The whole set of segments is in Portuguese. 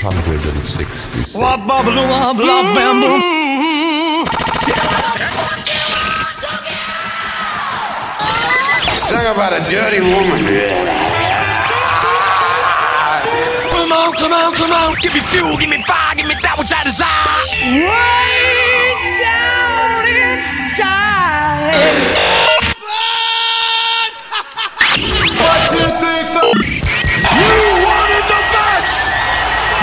666. Song mm-hmm. about a dirty woman. Come on, come on, come on. Give me fuel, give me fire, give me that which I desire. Way down inside. what do you think?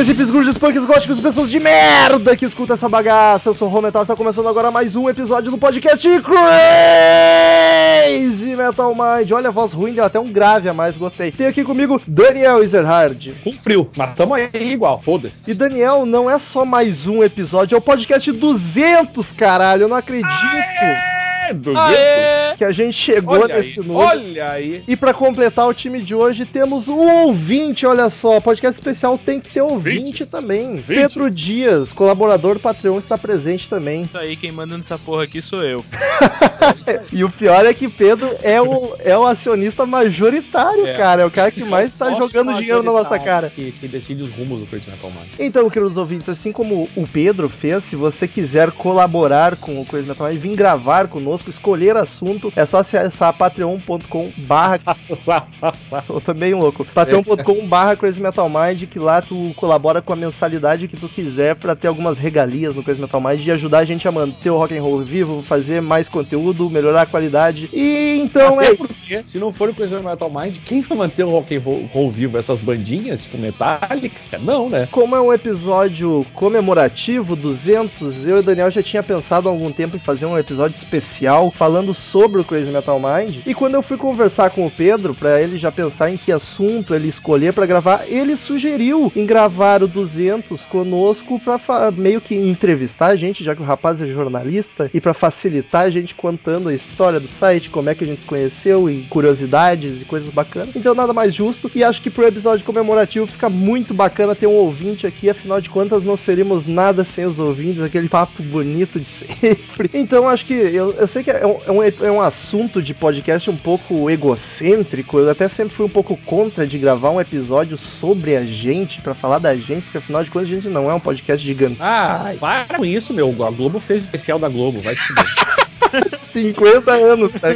Headbangers, hippies, grunges, punks, góticos e pessoas de merda que escuta essa bagaça. Eu sou o Metal, está começando agora mais um episódio do podcast Crazy Metal Mind. Olha a voz ruim, deu até um grave a mais, gostei. Tem aqui comigo Daniel Ezerhard. Com frio, mas tamo aí igual, foda-se. E Daniel, não é só mais um episódio, é o podcast 200, caralho, eu não acredito. É, 200? Aê! Que a gente chegou Olha nesse aí, número. olha aí. E pra completar o time de hoje, temos um ouvinte, olha só. Podcast especial tem que ter ouvinte também. Pedro Dias, colaborador do Patreon, está presente também. Isso aí, quem manda nessa porra aqui sou eu. E o pior é que Pedro é o, é o acionista majoritário, É. cara. É o cara que mais tá Sócio jogando dinheiro na nossa cara. Que, que decide os rumos do Crazy Metal Mind. Então, queridos ouvintes, assim como o Pedro fez, se você quiser colaborar com o Crazy Metal Mind, vir gravar conosco, escolher assunto, é só acessar patreon.com barra Eu tô bem louco. patreon.com barra Crazy Metal Mind, que lá tu colabora com a mensalidade que tu quiser pra ter algumas regalias no Crazy Metal Mind e ajudar a gente a manter o rock and roll vivo, fazer mais conteúdo, melhorar a qualidade. E então Até é porque, se não for o Crazy Metal Mind, quem vai manter o rock and roll, roll vivo? Essas bandinhas, tipo Metallica? Não, né? Como é um episódio comemorativo, 200, eu e o Daniel já tinha pensado há algum tempo em fazer um episódio especial falando sobre o Crazy Metal Mind. E quando eu fui conversar com o Pedro, pra ele já pensar em que assunto ele escolher pra gravar, ele sugeriu em gravar o 200 conosco pra fa- meio que entrevistar a gente, já que o rapaz é jornalista, e pra facilitar a gente contando a história do site, como é que a gente se conheceu e curiosidades e coisas bacanas. Então nada mais justo. E acho que pro episódio comemorativo fica muito bacana ter um ouvinte aqui, afinal de contas não seríamos nada sem os ouvintes, aquele papo bonito de sempre. Então acho que eu, eu sei que é um, é um- é um assunto de podcast um pouco egocêntrico, eu até sempre fui um pouco contra de gravar um episódio sobre a gente, pra falar da gente, porque afinal de contas a gente não é um podcast gigante. Ah, para com isso, meu. A Globo fez especial da Globo, vai se fuder. 50 anos, tá?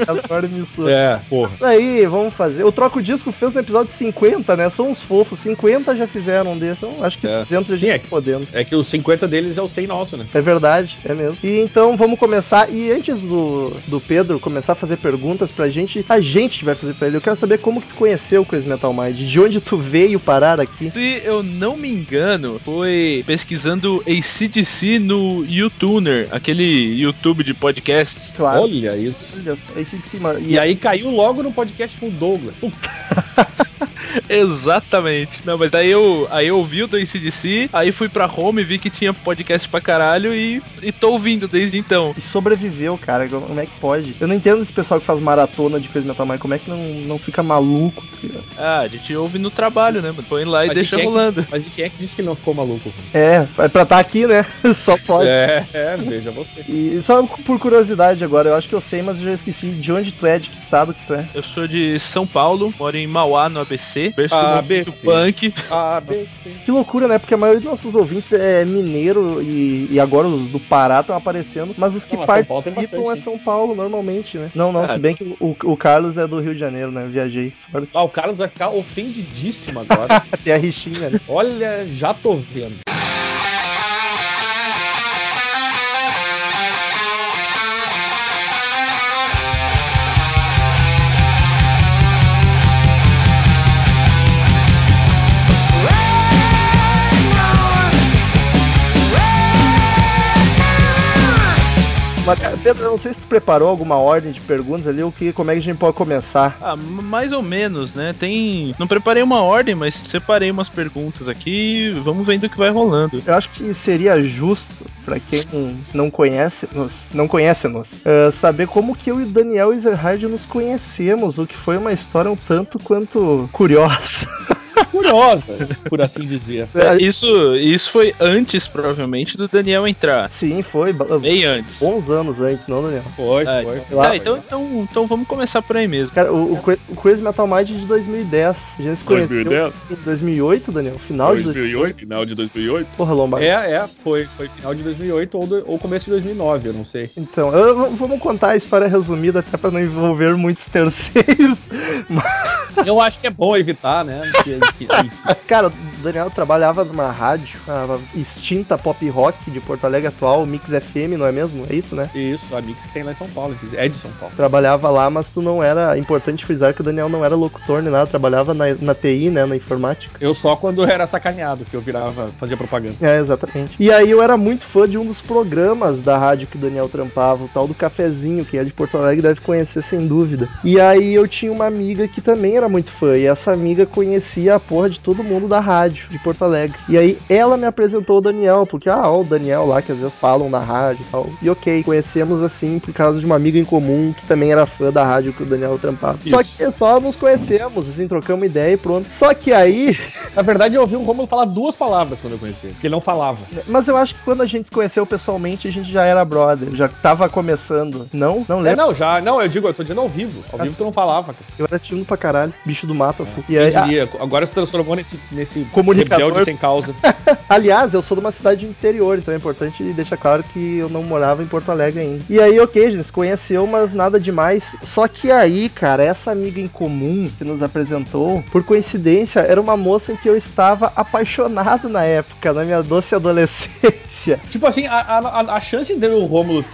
Me soa. É, porra. Isso aí, vamos fazer. O Troco Disco fez no episódio 50, né? São uns fofos. 50 já fizeram um desses. Então, acho que É. 200 a Sim, gente é tá podendo. É que os 50 deles é o 100 nosso, né? É verdade, é mesmo. E então vamos começar. E antes do, do Pedro começar a fazer perguntas pra gente, a gente vai fazer pra ele. Eu quero saber como que tu conheceu o Crazy Metal Mind, de onde tu veio parar aqui. Se eu não me engano, foi pesquisando ACDC no YouTuner, aquele YouTube de podcasts. Claro. Olha isso. Olha, esse de cima. E aí caiu logo no podcast com o Douglas. Exatamente. Não, mas daí eu, aí eu ouvi o do ACDC, aí fui pra home, vi que tinha podcast pra caralho e, e tô ouvindo desde então. E sobreviveu, cara. Como é que pode? Eu não entendo esse pessoal que faz maratona de Crazy Metal Mind. Como é que não, não fica maluco? Ah, a gente ouve no trabalho, né, mano? Põe lá e Mas deixa quem é que- rolando. mas e quem é que disse que não ficou maluco? É, é pra estar aqui, né? Só pode. É, é, veja você. E só por curiosidade agora, eu acho que eu sei, mas eu já esqueci de onde tu é, de que estado que tu é. Eu sou de São Paulo, moro em Mauá, no ABC. Berço do ABC. punk. ABC. Que loucura, né? Porque a maioria dos nossos ouvintes é mineiro e, e agora os do Pará estão aparecendo, mas os que Não, participam é São Paulo normalmente, né? Não, não, Ah, se bem que o, o Carlos é do Rio de Janeiro, né? Eu viajei fora. Ah, o Carlos vai ficar ofendidíssimo agora. Tem a rixinha, né? Olha, já tô vendo. Mas, Pedro, eu não sei se tu preparou alguma ordem de perguntas ali, ou que, como é que a gente pode começar. Ah, mais ou menos, né? Tem. Não preparei uma ordem, mas separei umas perguntas aqui. Vamos vendo o que vai rolando. Eu acho que seria justo, pra quem não conhece nos, não conhece nos, eh, saber como que eu e o Daniel Ezerhard nos conhecemos, o que foi uma história um tanto quanto curiosa. Curiosa, por assim dizer. É, Isso, isso foi antes, provavelmente, do Daniel entrar. Sim, foi Bem antes. bons anos antes, não, Daniel? Foi, Ah, foi. então, ah, então, então, então vamos começar por aí mesmo. Cara, o, o, Cra- o Crazy Metal Mind é de 2010. A gente se conheceu 2010? em 2008, Daniel? Final de 2008, final de 2008. Porra, Lombardi. É, é, foi, foi final de 2008 ou, do- ou começo de 2009, eu não sei. Então, eu- vamos contar a história resumida até pra não envolver muitos terceiros. Eu acho que é bom evitar, né? que- que- que- Cara, o Daniel trabalhava numa rádio, a extinta pop rock de Porto Alegre atual, Mix FM, não é mesmo? É isso, né? Isso, a Mix que tem lá em São Paulo, é de São Paulo. Trabalhava lá, mas tu não era. É importante frisar que o Daniel não era locutor nem nada, trabalhava na, na TI, né? Na informática. Eu só quando era sacaneado, que eu virava, fazia propaganda. É, exatamente. E aí eu era muito fã de um dos programas da rádio que o Daniel trampava, o tal do Cafezinho, que é de Porto Alegre, deve conhecer sem dúvida. E aí eu tinha uma amiga que também era muito fã, e essa amiga conhecia a porra de todo mundo da rádio de Porto Alegre. E aí ela me apresentou o Daniel, porque, ah, ó, o Daniel lá que às vezes falam na rádio e tal. E ok, conhecemos assim por causa de uma amiga em comum que também era fã da rádio que o Daniel trampava. Só Isso. que só nos conhecemos, assim, trocamos ideia e pronto. Só que aí. Na verdade, eu ouvi o Romulo falar duas palavras quando eu conheci porque ele não falava. Mas eu acho que quando a gente se conheceu pessoalmente, a gente já era brother, já tava começando. Não? Não É, lembro. não, já, não, eu digo, eu tô dizendo ao vivo. Ao vivo Assim. tu não falava, cara. Eu era tímido pra caralho, bicho do mato. eu fui. E aí, ah, diria? Se transformou nesse, nesse Comunicador. rebelde sem causa. aliás, eu sou de uma cidade interior, então é importante deixar claro que eu não morava em Porto Alegre ainda. E aí, ok, a gente se conheceu, mas nada demais. Só que aí, cara, essa amiga em comum que nos apresentou, por coincidência, era uma moça em que eu estava apaixonado na época, na minha doce adolescência. tipo assim, a, a, a chance de o Rômulo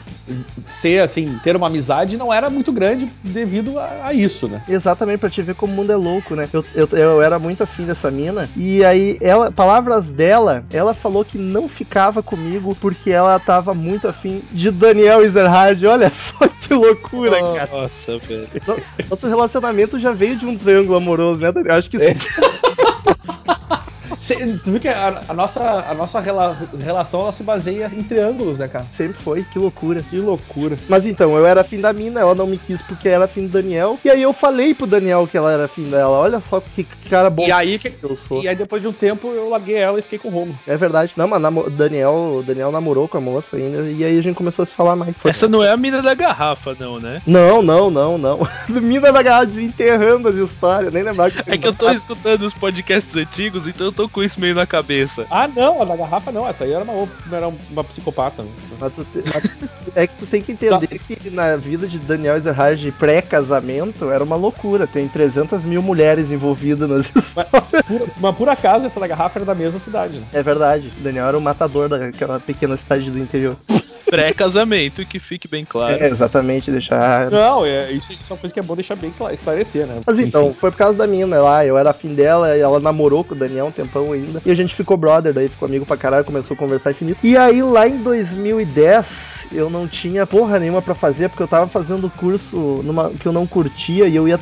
ser assim, ter uma amizade não era muito grande devido a, a isso, né? Exatamente, pra te ver como o mundo é louco, né? Eu, eu, eu era muito afim dessa mina. E aí, ela, palavras dela, ela falou que não ficava comigo porque ela tava muito afim de Daniel Ezerhard. Olha só que loucura, cara. Nossa, velho. No- Nosso relacionamento já veio de um triângulo amoroso, né, Daniel? Acho que isso Cê- tu viu que a, a nossa, a nossa rela- relação ela se baseia em triângulos, né, cara? sempre foi, que loucura. Que loucura. Mas então, eu era afim da mina, ela não me quis porque era afim do Daniel. E aí eu falei pro Daniel que ela era afim dela. Olha só que cara bom E aí, que, que eu sou. e aí, depois de um tempo, eu larguei ela e fiquei com o Romulo. É verdade. Não, mas namo- Daniel, o Daniel namorou com a moça ainda. E aí a gente começou a se falar mais. Foi- Essa não é a mina da garrafa, não, né? Não, não, não, não. Mina da garra desenterrando as histórias, nem lembrava que É que eu tô escutando os podcasts antigos, então eu tô com isso meio na cabeça. Ah, não, a da garrafa não. Essa aí era uma, outra- era uma psicopata. Mas tu mas é que tu tem que entender que na vida de Daniel Ezerhard pré-casamento era uma loucura. Tem 300 mil mulheres envolvidas nas histórias. Por, mas por acaso, essa da garrafa era da mesma cidade, né? É verdade. Daniel era o matador daquela pequena cidade do interior. Pré-casamento, que fique bem claro. É, exatamente, deixar. Não, é, isso, isso é uma coisa que é bom deixar bem claro, esclarecer, né? Mas então, Enfim. foi por causa da mina lá, eu era afim dela, e ela namorou com o Daniel um tempão ainda. E a gente ficou brother, daí ficou amigo pra caralho, começou a conversar infinito. E aí lá em 2010, eu não tinha porra nenhuma pra fazer, porque eu tava fazendo curso numa, que eu não curtia e eu ia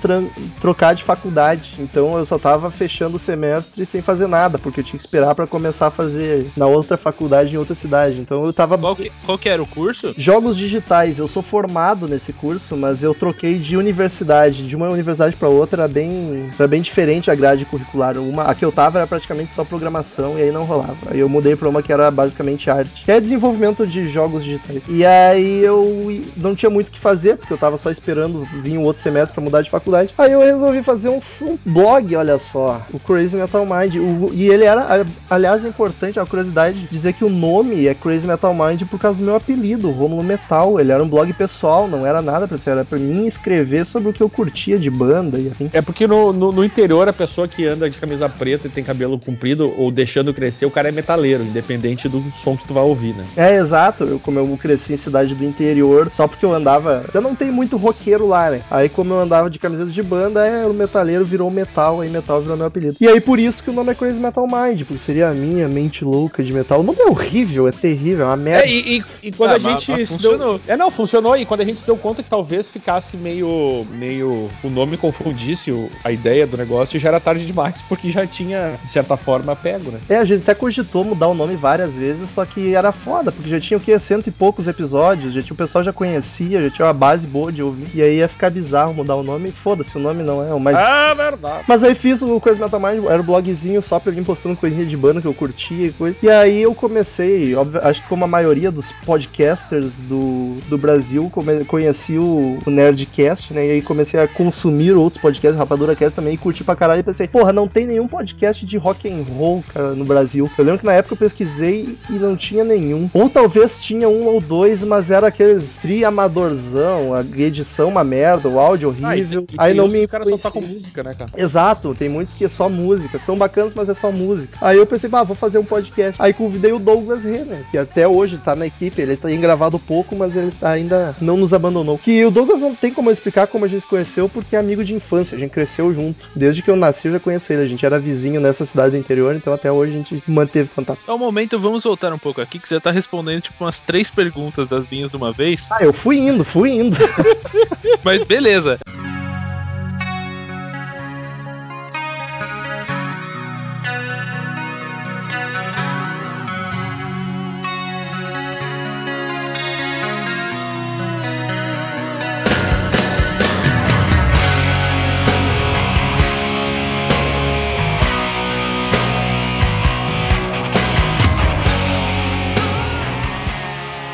trocar de faculdade. Então eu só tava fechando o semestre sem fazer nada, porque eu tinha que esperar pra começar a fazer na outra faculdade em outra cidade. Então eu tava Qual que, qual que era o curso? Jogos digitais, eu sou formado nesse curso, mas eu troquei de universidade, de uma universidade para outra, era bem, era bem diferente a grade curricular. Uma, a que eu tava era praticamente só programação e aí não rolava. Aí eu mudei para uma que era basicamente arte, que é desenvolvimento de jogos digitais. E aí eu não tinha muito o que fazer, porque eu tava só esperando vir um outro semestre para mudar de faculdade. Aí eu resolvi fazer um, um blog, olha só, o Crazy Metal Mind. O- e ele era, aliás, é importante, a curiosidade, dizer que o nome é Crazy Metal Mind por causa do meu apelido, Romulo Metal. Ele era um blog pessoal, não era nada pra ser, era pra mim escrever sobre o que eu curtia de banda e assim. É porque no, no, no interior a pessoa que anda de camisa preta e tem cabelo comprido ou deixando crescer, o cara é metaleiro, independente do som que tu vai ouvir, né? É, exato. Eu, como eu cresci em cidade do interior, só porque eu andava. Eu não tenho muito roqueiro lá, né? Aí, como eu andava de camiseta de banda, é, o metaleiro virou metal, aí metal virou meu apelido. E aí, por isso que o nome é Crazy Metal Mind, porque seria a minha mente louca de metal. O nome é horrível, é terrível, é uma merda. É, e, e- e quando Ah, a mas- gente mas se deu. funcionou. É, não, funcionou. E quando a gente se deu conta que talvez ficasse meio. meio. o nome confundisse o- a ideia do negócio, já era tarde demais, porque já tinha, de certa forma, pego, né? É, a gente até cogitou mudar o nome várias vezes, só que era foda, porque já tinha o que? Cento e poucos episódios, já tinha, o pessoal já conhecia, já tinha uma base boa de ouvir, e aí ia ficar bizarro mudar o nome, foda-se, o nome não é o mais. Ah, verdade. Mas aí fiz o Coisa Metal Mind, era o blogzinho só pra vir postando coisinha de banda que eu curtia e coisa. E aí eu comecei, óbvio, acho que como a maioria dos podcasters do, do Brasil, come- conheci o, o Nerdcast, né? E aí comecei a consumir outros podcasts, Rapadura Cast também, e curti pra caralho e pensei, porra, não tem nenhum podcast de rock and roll, cara, no Brasil. Eu lembro que na época eu pesquisei e não tinha nenhum. Ou talvez tinha um ou dois, mas era aqueles tri amadorzão, a edição uma merda, o áudio Ah, e horrível. e aí não me Os caras só tocam música, né, cara? Exato, tem muitos que é só música. São bacanas, mas é só música. Aí eu pensei, bah, vou fazer um podcast. Aí convidei o Douglas Renner, que até hoje tá na equipe. Ele tem gravado pouco, mas ele tá- ainda não nos abandonou. Que o Douglas não tem como explicar como a gente se conheceu, porque é amigo de infância. A gente cresceu junto. Desde que eu nasci, eu já conheço ele. A gente era vizinho nessa cidade do interior, então até hoje a gente manteve contato. Ao momento, vamos voltar um pouco aqui, que você tá respondendo tipo umas três perguntas das minhas de uma vez. Ah, eu fui indo, fui indo. Mas beleza.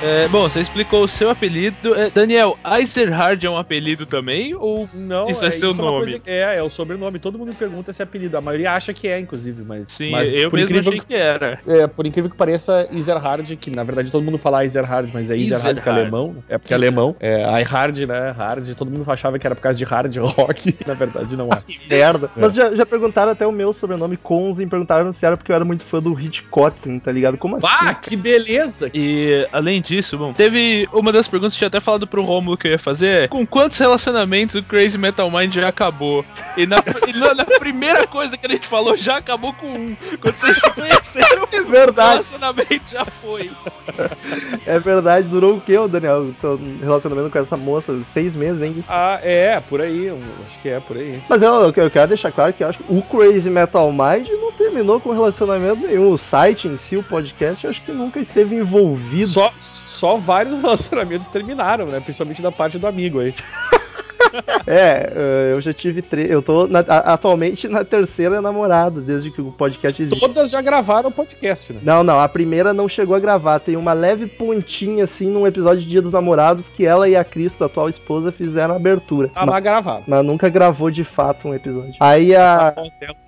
É, bom, você explicou o seu apelido. É, Daniel, Eiserhard é um apelido também? Ou Não, Isso é seu uma nome. coisa que- é, é o sobrenome. Todo mundo pergunta esse apelido. A maioria acha que é, inclusive, mas. sim, mas eu por mesmo incrível achei que era. É, por incrível que pareça, Ezerhard, que na verdade todo mundo fala Ezerhard, mas é Ezerhard porque é alemão. É porque é alemão. É iHard, né? Hard. Todo mundo achava que era por causa de hard rock. Na verdade, não é. Merda. Mas já, já perguntaram até o meu sobrenome, Konzen, perguntaram se era porque eu era muito fã do Hitchcock, tá ligado? Como assim? Ah, que beleza! E além disso, bom, teve uma das perguntas que eu tinha até falado pro Romulo que eu ia fazer: é, com quantos relacionamentos o Crazy Metal Mind já acabou? E na, e na- na primeira coisa que a gente falou, já acabou com um. Quando vocês se conheceram, É o verdade, relacionamento já foi. é verdade. Durou o quê, ô, Daniel? Tô relacionamento com essa moça? Seis meses, hein? Isso. Ah, é, por aí. eu Acho que é por aí. Mas eu, eu- eu quero deixar claro que eu acho que o Crazy Metal Mind não terminou com relacionamento nenhum. O site em si, o podcast, eu acho que nunca esteve envolvido. Só, só vários relacionamentos terminaram, né? Principalmente da parte do amigo aí. É, eh, eu já tive três. Eu tô na- atualmente na terceira namorada, desde que o podcast existe. Todas já gravaram o podcast, né? Não, não, a primeira não chegou a gravar. Tem uma leve pontinha, assim, num episódio de Dia dos Namorados, que ela e a Cristo, a atual esposa, fizeram a abertura. Ah, mas, mas gravaram. mas nunca gravou de fato um episódio. Aí a, Tá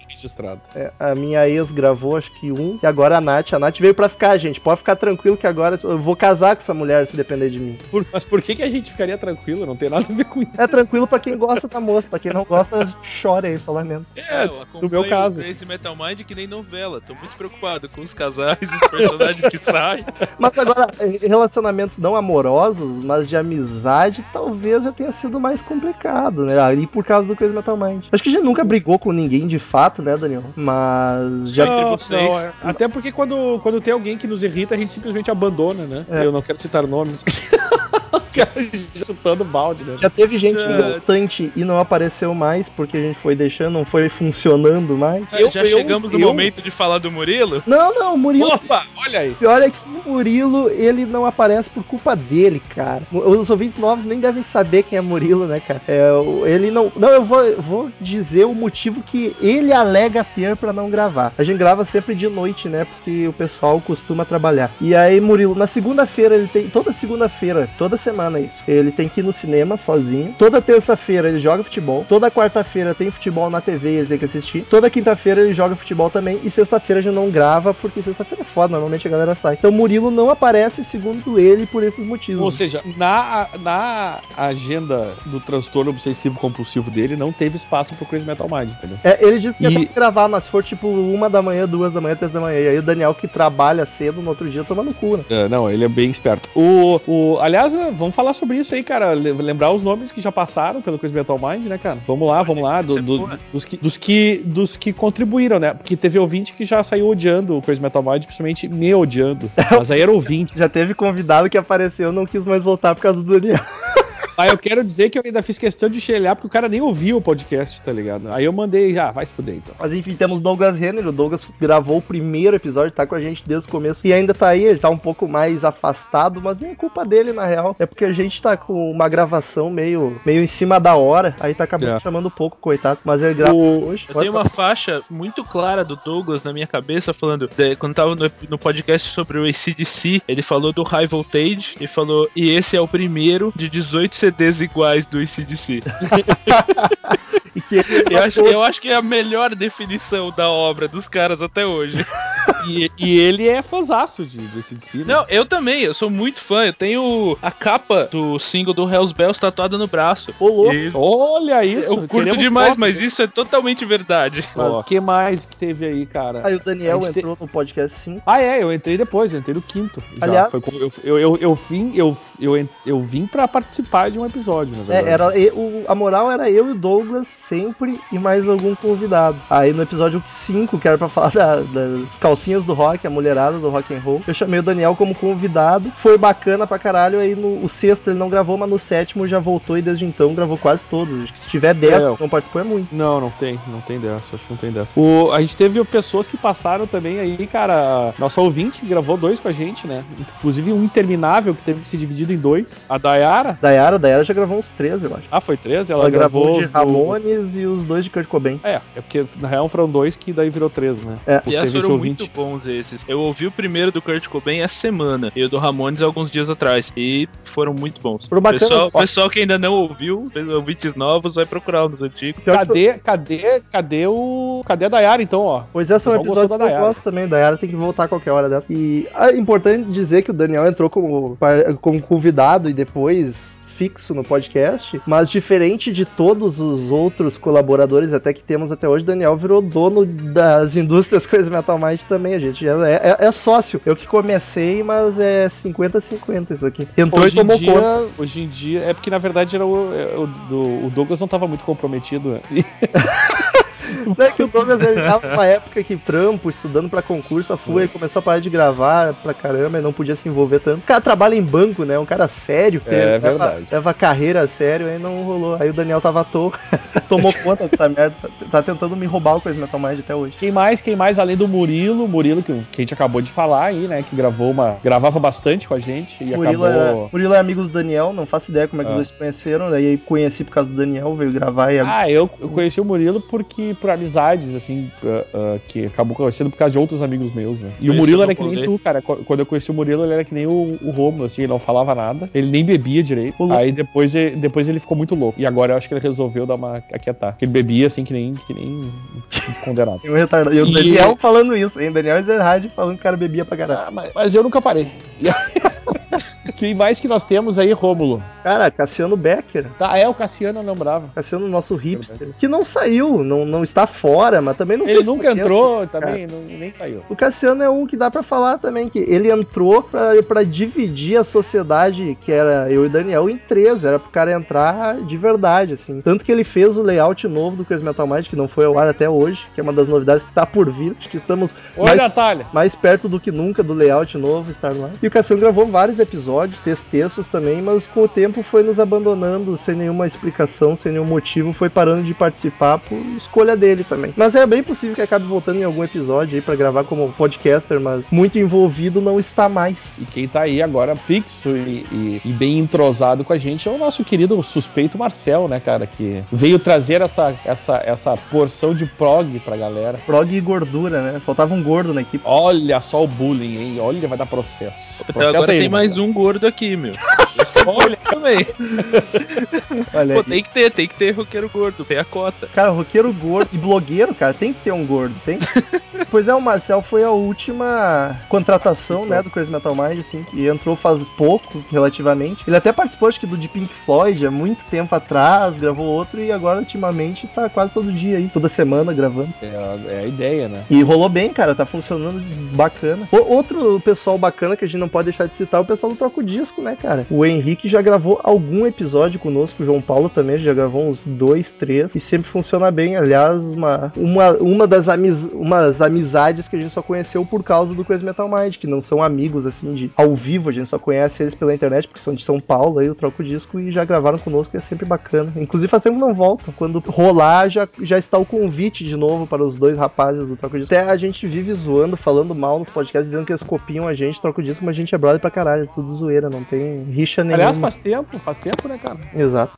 registrado. é, a minha ex gravou, acho que um, e agora a Nath. A Nath veio pra ficar, gente. Pode ficar tranquilo que agora eu vou casar com essa mulher se depender de mim. Por- mas por que, que a gente ficaria tranquilo? Não tem nada a ver com isso. É tranquilo pra quem gosta da moça, pra quem não gosta, chora aí, só lamento. É, no meu caso. O Crazy Metal Mind que nem novela. Tô muito preocupado com os casais, os personagens que saem. Mas agora, relacionamentos não amorosos, mas de amizade, talvez já tenha sido mais complicado, né? Ali por causa do Crazy Metal Mind. Acho que a gente nunca brigou com ninguém de fato, né, Daniel? Mas já. entre vocês. é. Até porque quando, quando tem alguém que nos irrita, a gente simplesmente abandona, né? É. Eu não quero citar nomes. o cara já chutando balde, né? Já teve gente É. importante e não apareceu mais porque a gente foi deixando, não foi funcionando mais. Eu- Já eu- chegamos no eu- momento de falar do Murilo? Não, não, o Murilo. Opa, olha aí. Pior é que o Murilo, ele não aparece por culpa dele, cara. Os ouvintes novos nem devem saber quem é Murilo, né, cara? É, ele não. Não, eu vou, eu vou dizer o motivo que ele alega ter pra não gravar. A gente grava sempre de noite, né? Porque o pessoal costuma trabalhar. E aí, Murilo, na segunda-feira, ele tem. Toda segunda-feira, toda semana isso. Ele tem que ir no cinema sozinho. Toda terça-feira ele joga futebol. Toda quarta-feira tem futebol na TV, ele tem que assistir. Toda quinta-feira ele joga futebol também. E sexta-feira já não grava, porque sexta-feira é foda, normalmente a galera sai. Então Murilo não aparece, segundo ele, por esses motivos. Ou seja, na, na agenda do transtorno obsessivo compulsivo dele, não teve espaço pro Crazy Metal Mind, entendeu? É, ele disse que ia E- gravar, mas se for tipo uma da manhã, duas da manhã, três da manhã. E aí o Daniel que trabalha cedo no outro dia toma no cu, né? É, não, ele é bem esperto. O, o, aliás, é, vamos falar sobre isso aí, cara. Le- Lembrar os nomes que já passaram pelo Crazy Metal Mind, né, cara? Vamos lá, vamos lá. do- do- dos, que, dos, que, dos que contribuíram, né? Porque teve ouvinte que já saiu odiando o Crazy Metal Mind, principalmente me odiando. Mas aí era ouvinte. Já teve convidado que apareceu, não quis mais voltar por causa do Daniel. Aí eu quero dizer que eu ainda fiz questão de xelhar porque o cara nem ouviu o podcast, tá ligado? Aí eu mandei, já, vai se fuder então. Mas enfim, temos Douglas Renner. O Douglas gravou o primeiro episódio, tá com a gente desde o começo. E ainda tá aí, ele tá um pouco mais afastado, mas nem é culpa dele, na real. É porque a gente tá com uma gravação meio, meio em cima da hora. Aí tá acabando É. chamando pouco, coitado. Mas ele grava O- hoje. Eu tenho uma faixa muito clara do Douglas na minha cabeça falando, de- quando tava no, no podcast sobre o ACDC, ele falou do High Voltage e falou, e esse é o primeiro de 18 CDs iguais do ele Eu acho, eu acho que é a melhor definição da obra dos caras até hoje. E, e ele é fãzaço de, de ACDC, né? Não, eu também, eu sou muito fã. Eu tenho a capa do single do Hells Bells tatuada no braço. Ô, louco. E Olha isso. eu curto queremos demais, fotos, mas né? isso é totalmente verdade. O que mais que teve aí, cara? Aí o Daniel entrou no podcast sim. Ah, é, eu entrei depois, eu entrei no quinto. já. Aliás- Foi como- eu, eu, eu, eu vim, eu, eu, eu vim pra participar de um episódio, na É, verdade. era, e- o, a moral era eu e o Douglas sempre e mais algum convidado. Aí no episódio 5, que era pra falar da- das calcinhas do rock, a mulherada do rock and roll, eu chamei o Daniel como convidado. Foi bacana pra caralho. Aí no o sexto ele não gravou, mas no sétimo já voltou e desde então gravou quase todos. Acho que se tiver 10 É, não participou é muito. Não, não tem, não tem dessa, acho que não tem dessa. O, a gente teve pessoas que passaram também aí, cara. Nossa ouvinte gravou dois com a gente, né? Inclusive um interminável que teve que ser dividido em dois. A Dayara. Dayara, Dayara já gravou uns 13, eu acho. Ah, foi 13? Ela, Ela, gravou, gravou. de do- Ramones e os dois de Kurt Cobain. É, é porque na real foram dois que daí virou 13, né? É. Porque E teve esse foram muito bons esses. Eu ouvi o primeiro do Kurt Cobain essa semana e o do Ramones alguns dias atrás. E foram muito bons. Bacanas. Pessoal, pessoal que ainda não ouviu, ouvintes novos, vai procurar nos antigos. Cadê, cadê, cadê o. Cadê a Dayara, então, ó? Pois é, são episódios da eu Dayara. gosto também. Dayara tem que voltar a qualquer hora dessa. E é importante dizer que o Daniel entrou como, como convidado e depois fixo no podcast, mas diferente de todos os outros colaboradores até que temos até hoje, Daniel virou dono das indústrias Crazy Metal Mind também, a gente é, é- é sócio. Eu que comecei, mas é 50-50 isso aqui. Entrou Hoje e em, tomou conta. dia, hoje em dia, é porque na verdade era o, é, o, o Douglas não tava muito comprometido, né? Não é que o Douglas ele tava numa época que trampo, estudando pra concurso, a FUA e começou a parar de gravar pra caramba e não podia se envolver tanto. O cara trabalha em banco, né? Um cara sério. É, ele leva- verdade. Leva carreira a sério, aí não rolou. Aí o Daniel tava à toa, tomou conta dessa merda. Tá, tentando me roubar o Coisa Metal Mind até hoje. Quem mais? Quem mais? Além do Murilo, Murilo que, que a gente acabou de falar aí, né? Que gravou uma. gravava bastante com a gente e Murilo acabou. é, Murilo é amigo do Daniel, não faço ideia como é que Ah. os dois se conheceram. Daí conheci por causa do Daniel, veio gravar e Ah, eu, eu conheci o Murilo porque por amizades, assim, ah, ah, que acabou conhecendo por causa de outros amigos meus, né? E o Conheceu Murilo era que nem tu, cara. Qu- Quando eu conheci o Murilo, ele era que nem o, o Romulo, assim, ele não falava nada, ele nem bebia direito. Aí depois, ele- depois ele ficou muito louco. E agora eu acho que ele resolveu dar uma aquietar. Ele bebia assim que nem, que nem condenado. retardado. E o E- Daniel falando isso, hein? Daniel Ezerhard falando que o cara bebia pra caralho. Ah, mas, mas eu nunca parei. Quem mais que nós temos aí, Rômulo? Cara, Cassiano Becker. Tá, é o Cassiano, eu lembrava. Cassiano, nosso hipster, que não saiu, não, não está fora, mas também não Ele nunca entrou também, não- nem saiu. O Cassiano é um que dá pra falar também, que ele entrou pra, pra dividir a sociedade, que era eu e Daniel, em três. Era pro cara entrar de verdade, assim. Tanto que ele fez o layout novo do Crazy Metal Mind, que não foi ao ar até hoje, que é uma das novidades que tá por vir. Acho que estamos Oi, mais Natália. mais perto do que nunca do layout novo estar lá. E o Cassiano gravou vários episódios, fez textos também, mas com o tempo foi nos abandonando sem nenhuma explicação, sem nenhum motivo, foi parando de participar por escolha dele também. Mas é bem possível que acabe voltando em algum episódio aí pra gravar como podcaster, mas muito envolvido não está mais. E quem tá aí agora fixo e, e- e bem entrosado com a gente é o nosso querido suspeito Marcel, né, cara? Que veio trazer essa, essa, essa porção de prog pra galera. Prog e gordura, né? Faltava um gordo na equipe. Olha só o bullying, hein? Olha, vai dar processo. Até Processo agora aí, tem mais um gordo aqui, meu. ele também. Olha Pô, aí. tem que ter, tem que ter roqueiro gordo, tem a cota. Cara, roqueiro gordo e blogueiro, cara, tem que ter um gordo, tem? pois é, o Marcel foi a última contratação, né, do Crazy Metal Mind, assim, que entrou faz pouco, relativamente. Ele até participou, acho que, do de Pink Floyd há muito tempo atrás, gravou outro e agora, ultimamente, tá quase todo dia aí, toda semana gravando. É, a- é a ideia, né? E rolou bem, cara, tá funcionando bacana. O- outro pessoal bacana que a gente não pode deixar de citar é o pessoal do Troco Disco, né, cara? O Henrique já gravou algum episódio conosco, o João Paulo também já gravou uns dois, três, e sempre funciona bem. Aliás, uma, uma, uma das amiz, umas amizades que a gente só conheceu por causa do Crazy Metal Mind, que não são amigos, assim, de ao vivo, a gente só conhece eles pela internet, porque são de São Paulo, aí o Troco Disco, e já gravaram conosco, e é sempre bacana. Inclusive, faz tempo que não voltam. Quando rolar, já, já está o convite de novo para os dois rapazes do Troco Disco. Até a gente vive zoando, falando mal nos podcasts, dizendo que eles copiam a gente, Troco Disco, mas a gente é brother pra caralho, é tudo zoeira, não tem rixa nenhuma. Aliás, faz tempo, faz tempo, né, cara? Exato.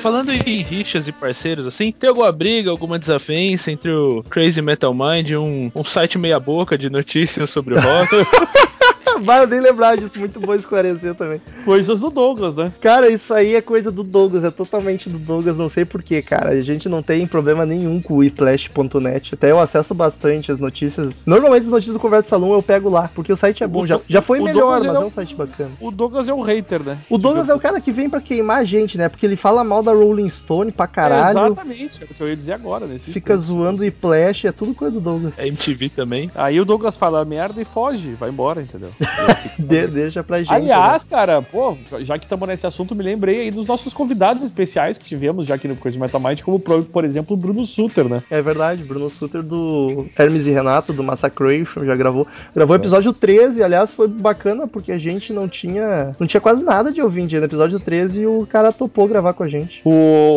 Falando em rixas e parceiros, assim, tem alguma briga, alguma desavença entre o Crazy Metal Mind e um, um site meia-boca de notícias sobre o rock? Vai, eu nem lembrar disso, muito bom esclarecer também. Coisas do Douglas, né? Cara, isso aí é coisa do Douglas, é totalmente do Douglas, não sei porquê, cara. A gente não tem problema nenhum com o iplash.net. Até eu acesso bastante as notícias. Normalmente as notícias do Conversa Salão eu pego lá, porque o site é bom. O Já, já foi o melhor, Douglas, mas é é um site bacana. O Douglas é um hater, né? O Douglas é o cara que vem pra queimar a gente, né? Porque ele fala mal da Rolling Stone pra caralho. Exatamente, é o que eu ia dizer agora, nesse Fica instante. zoando o Iplash, é tudo coisa do Douglas. A MTV também. Aí o Douglas fala merda e foge, vai embora, entendeu? De- deixa pra gente. Aliás, cara, pô, já que estamos nesse assunto, me lembrei aí dos nossos convidados especiais que tivemos já aqui no Coisa Metal Mind, como, por, exemplo, o Bruno Suter, né? É verdade, Bruno Suter do Hermes e Renato, do Massacration, já gravou. Gravou o episódio 13, aliás, foi bacana porque a gente não tinha. Não tinha quase nada de ouvinte no episódio 13 e o cara topou gravar com a gente. O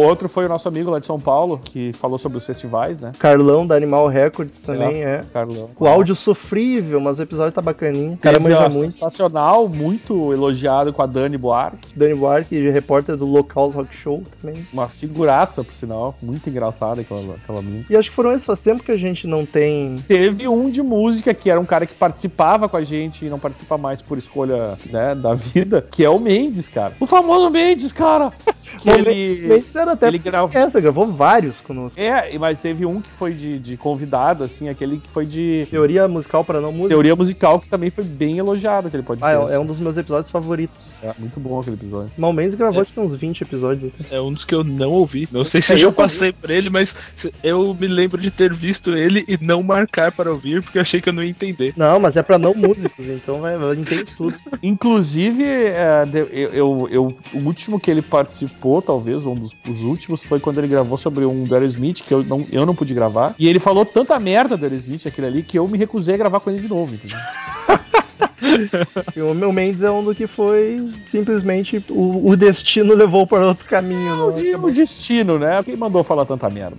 outro foi o nosso amigo lá de São Paulo, que falou sobre os festivais, né? Carlão da Animal Records também é. Carlão. O áudio sofrível, mas o episódio tá bacaninho. Cara manja ó, muito. sensacional, muito elogiado com a Dani Buarque. Dani Buarque, repórter do Locals Rock Show também. Uma figuraça, por sinal. Muito engraçada aquela, aquela mina. E acho que foram esses, faz tempo que a gente não tem. Teve um de música que era um cara que participava com a gente e não participa mais por escolha né, da vida, que é o Mendes, cara. O famoso Mendes, cara. Que Bom, ele, Mendes era até ele gravou. essa, gravou vários conosco. É, mas teve um que foi de, de convidado, assim, aquele que foi de Teoria musical para não música. teoria musical, que também foi bem elogiado, aquele Ah, podcast. é, é um dos meus episódios favoritos. É, muito bom aquele episódio. Mal Mendes gravou É. acho que uns 20 episódios. É um dos que eu não ouvi. Não sei se É, eu eu passei por ele, mas eu me lembro de ter visto ele e não marcar para ouvir, porque eu achei que eu não ia entender. Não, mas é pra não músicos, então vai, vai entende tudo. Inclusive, é, eu, eu- eu- o último que ele participou, talvez, um dos os últimos, foi quando ele gravou sobre um do Aerosmith, que eu não, eu não pude gravar. E ele falou tanta merda do Aerosmith, aquele ali, que eu me recusei a gravar com ele de novo, entendeu? E o meu Mendes é um do que foi simplesmente o, o destino levou para outro caminho. O, de- acabou. o destino, né? Quem mandou falar tanta merda?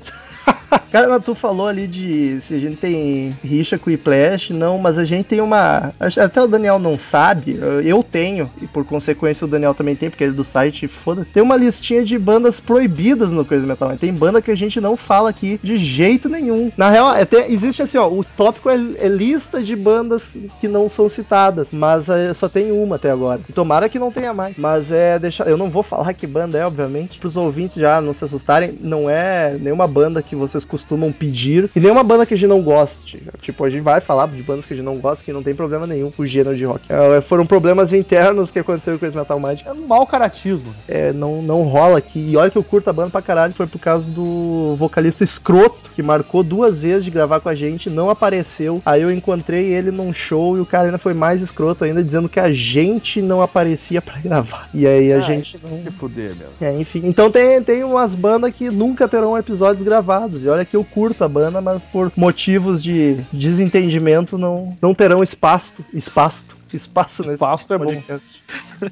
Cara, mas tu falou ali de se a gente tem rixa com o Iplash, não, mas a gente tem uma. Até o Daniel não sabe, eu tenho, e por consequência o Daniel também tem, porque ele é do site, foda-se. Tem uma listinha de bandas proibidas no Crazy Metal. Mind. Tem banda que a gente não fala aqui de jeito nenhum. Na real, até existe assim, ó, o tópico é, é lista de bandas que não são citadas, mas é, só tem uma até agora. E tomara que não tenha mais. Mas é deixar. Eu não vou falar que banda é, obviamente, pros ouvintes já não se assustarem. Não é nenhuma banda que vocês costumam pedir. E nenhuma banda que a gente não goste. Tipo, a gente vai falar de bandas que a gente não gosta, que não tem problema nenhum com o gênero de rock. É, foram problemas internos que aconteceram com esse Metal Mind. É um mau caratismo. É, não, não rola aqui. E olha que eu curto a banda pra caralho, foi por causa do vocalista escroto, que marcou duas vezes de gravar com a gente, não apareceu. Aí eu encontrei ele num show e o cara ainda foi mais escroto ainda, dizendo que a gente não aparecia pra gravar. E aí a Ah, gente tem que Se fuder, meu. é, enfim. Então tem, tem umas bandas que nunca terão episódios gravados. E olha que eu curto a banda, mas por motivos de desentendimento não, não terão espaço. Espaço. Espaço nesse Espaço é bom. podcast.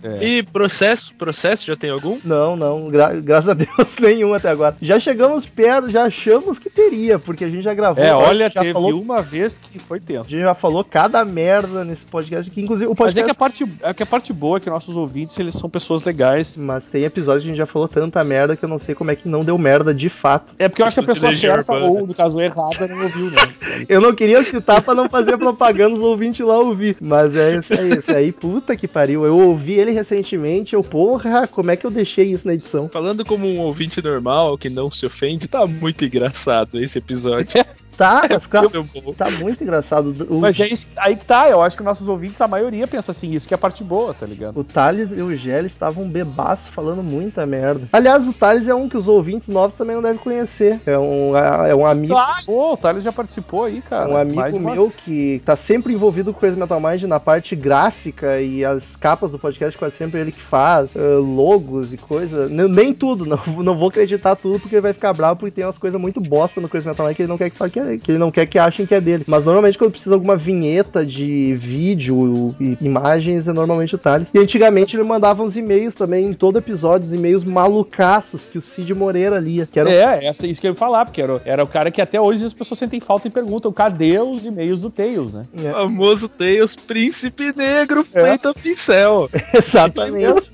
É. E processo? Processo já tem algum? Não, não, gra- graças a Deus nenhum até agora. Já chegamos perto, já achamos que teria, porque a gente já gravou. É, olha, já teve falou, uma vez que foi tenso. A gente já falou cada merda nesse podcast, que inclusive o Mas é podcast... que a parte, é que a parte boa é que nossos ouvintes, eles são pessoas legais. Mas tem episódio que a gente já falou tanta merda que eu não sei como é que não deu merda de fato. É porque eu acho que a pessoa Legião certa, ou no caso errada, não ouviu, né? Eu não queria citar pra não fazer propaganda os ouvintes lá ouvir. Mas é esse aí, esse aí, puta que pariu. Eu ouvi ele recentemente, eu, porra, como é que eu deixei isso na edição? Falando como um ouvinte normal, que não se ofende, tá muito engraçado esse episódio. Tá, mas claro, Muito bom. tá muito engraçado. O, Mas é isso, aí que tá, eu acho que nossos ouvintes, a maioria pensa assim, isso que é a parte boa, tá ligado? o Thales e o Gelli estavam bebaço falando muita merda. Aliás, o Thales é um que os ouvintes novos também não devem conhecer. É um, é um amigo. Ah, pô, o Thales já participou aí, cara. Um amigo Mais uma- meu que tá sempre envolvido com Crazy Metal Mind na parte gráfica e as capas do podcast quase sempre ele que faz, eh, logos e coisa. N- Nem tudo, não, não vou acreditar tudo porque ele vai ficar bravo porque tem umas coisas muito bosta no Crazy Metal Mind que ele não quer que, fale que, é, que ele não quer que achem que é dele. Mas normalmente quando precisa de alguma vinheta de vídeo e imagens é normalmente o Thales. E antigamente ele mandava uns e-mails também em todo episódio, os e-mails malucaços que o Cid Moreira lia, que era É, essa, isso que eu ia falar, porque era, era o cara que até hoje as pessoas sentem falta e perguntam cadê os e-mails do Tails, né? É. famoso Tails Príncipe Negro É. feito a pincel. exatamente.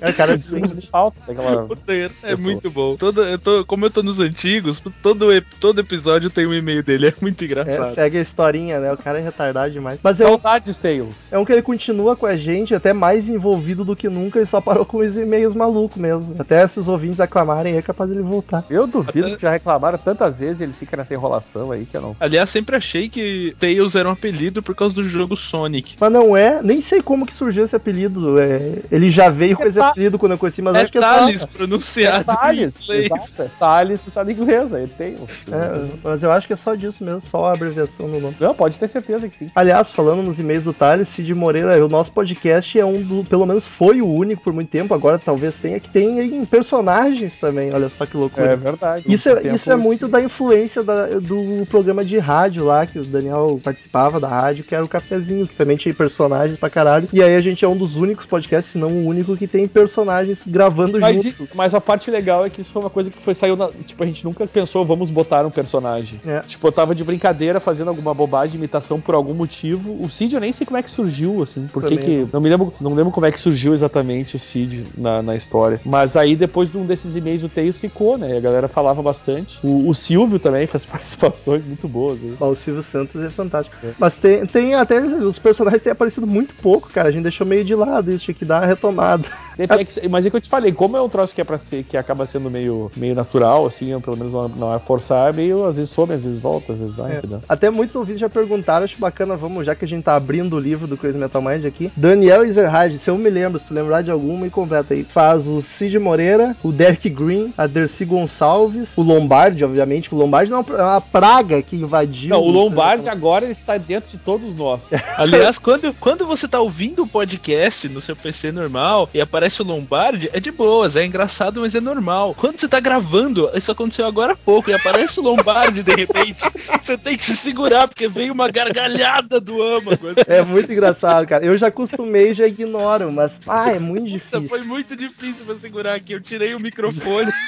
É, cara, Sentem falta daquela... É Pessoa. muito bom. Todo, eu tô, como eu tô nos antigos, todo, todo episódio tem um e-mail dele. É muito é, engraçado. segue a historinha, né? O cara é retardado demais. Mas é um Saudades, Tails. É um que ele continua com a gente, até mais envolvido do que nunca, e só parou com os e-mails malucos mesmo. Até se os ouvintes aclamarem, é capaz dele voltar. Eu duvido que já reclamaram tantas vezes e ele fica nessa enrolação aí que eu não. Aliás, sempre achei que Tails era um apelido por causa do jogo Sonic. Mas não é, nem sei como que surgiu esse apelido. é, ele já veio com É Ta- apelido quando eu conheci, mas é acho que é Thales só. pronunciado Thales, em exato. é Thales, tu sabe inglês, aí Tails. É, mas eu acho que é só disso mesmo, só a abreviação no nome. Não, pode ter certeza que sim. Aliás, falando nos e-mails do Thales, Cid Moreira, o nosso podcast é um do. Pelo menos foi o único por muito tempo, agora talvez tenha, que tem em personagens também. Olha só que loucura. É verdade. Isso é, tempo- isso é muito da influência da- do programa de rádio lá, que o Daniel participava da rádio, que era o Cafezinho, que também tinha personagens pra caralho. E aí a gente é um dos únicos podcasts, se não o único, que tem personagens gravando Mas, junto. mas a parte legal é que isso foi uma coisa que foi saiu na. Tipo, a gente nunca pensou, vamos botar um personagem. É. Tipo, eu tava de brincadeira fazendo alguma bobagem, imitação por algum motivo. O Cid eu nem sei como é que surgiu, assim. Por que que. Não me lembro, não lembro como é que surgiu exatamente o Cid na, na história. Mas aí, depois de um desses e-mails, o Tails ficou, né? E a galera falava bastante. O, o Silvio também faz participações muito boas. Hein? O Silvio Santos é fantástico. Mas tem, tem até. Os personagens têm aparecido muito pouco, cara. A gente deixou meio de lado isso, tinha que dar uma retomada. É mas é que eu te falei, como é um troço que é pra ser, que acaba sendo meio, meio natural, assim, ou pelo menos não, não é forçar, é meio, às vezes some, às vezes volta, às vezes vai, É. entendeu? Até muitos ouvintes já perguntaram, acho bacana, vamos, já que a gente tá abrindo o livro do Crazy Metal Mind aqui. Daniel Ezerhard, se eu me lembro, se tu lembrar de alguma, me completa aí. Faz o Cid Moreira, o Derek Green, a Dercy Gonçalves, o Lombardi, obviamente. O Lombardi não é uma- praga que invadiu. Não, o Lombardi agora ele está dentro de todos nós. Aliás, quando, quando você tá ouvindo o podcast no seu PC normal e aparece o Lombardi, é de boas, é engraçado, mas é normal. Quando você tá gravando, isso aconteceu agora há pouco, e aparece o Lombardi de repente, você tem que se segurar, porque veio uma gargalhada do âmago. assim. É muito engraçado, cara. Eu já acostumei, já ignoro, mas, ah, é muito difícil. Foi muito difícil pra segurar aqui. Eu tirei o microfone.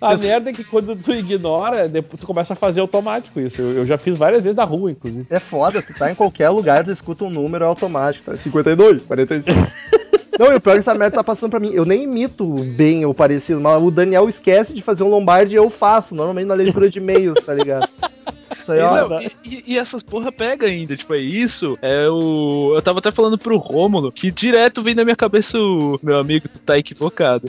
A merda é que quando tu ignora, depois tu começa a fazer automático isso. Eu, eu já fiz várias vezes na rua, inclusive. É foda, tu tá em qualquer lugar, tu escuta um número automático, tá? 52, 45. Não, e o pior é que essa merda tá passando pra mim. Eu nem imito bem o parecido, mas o Daniel esquece de fazer um Lombardi e eu faço, normalmente na leitura de e-mails, tá ligado? Isso aí, E, ó. não, e- e- e essas porra pega ainda, tipo, é isso. É o. Eu tava até falando pro Rômulo que direto vem na minha cabeça o meu amigo tu tá equivocado.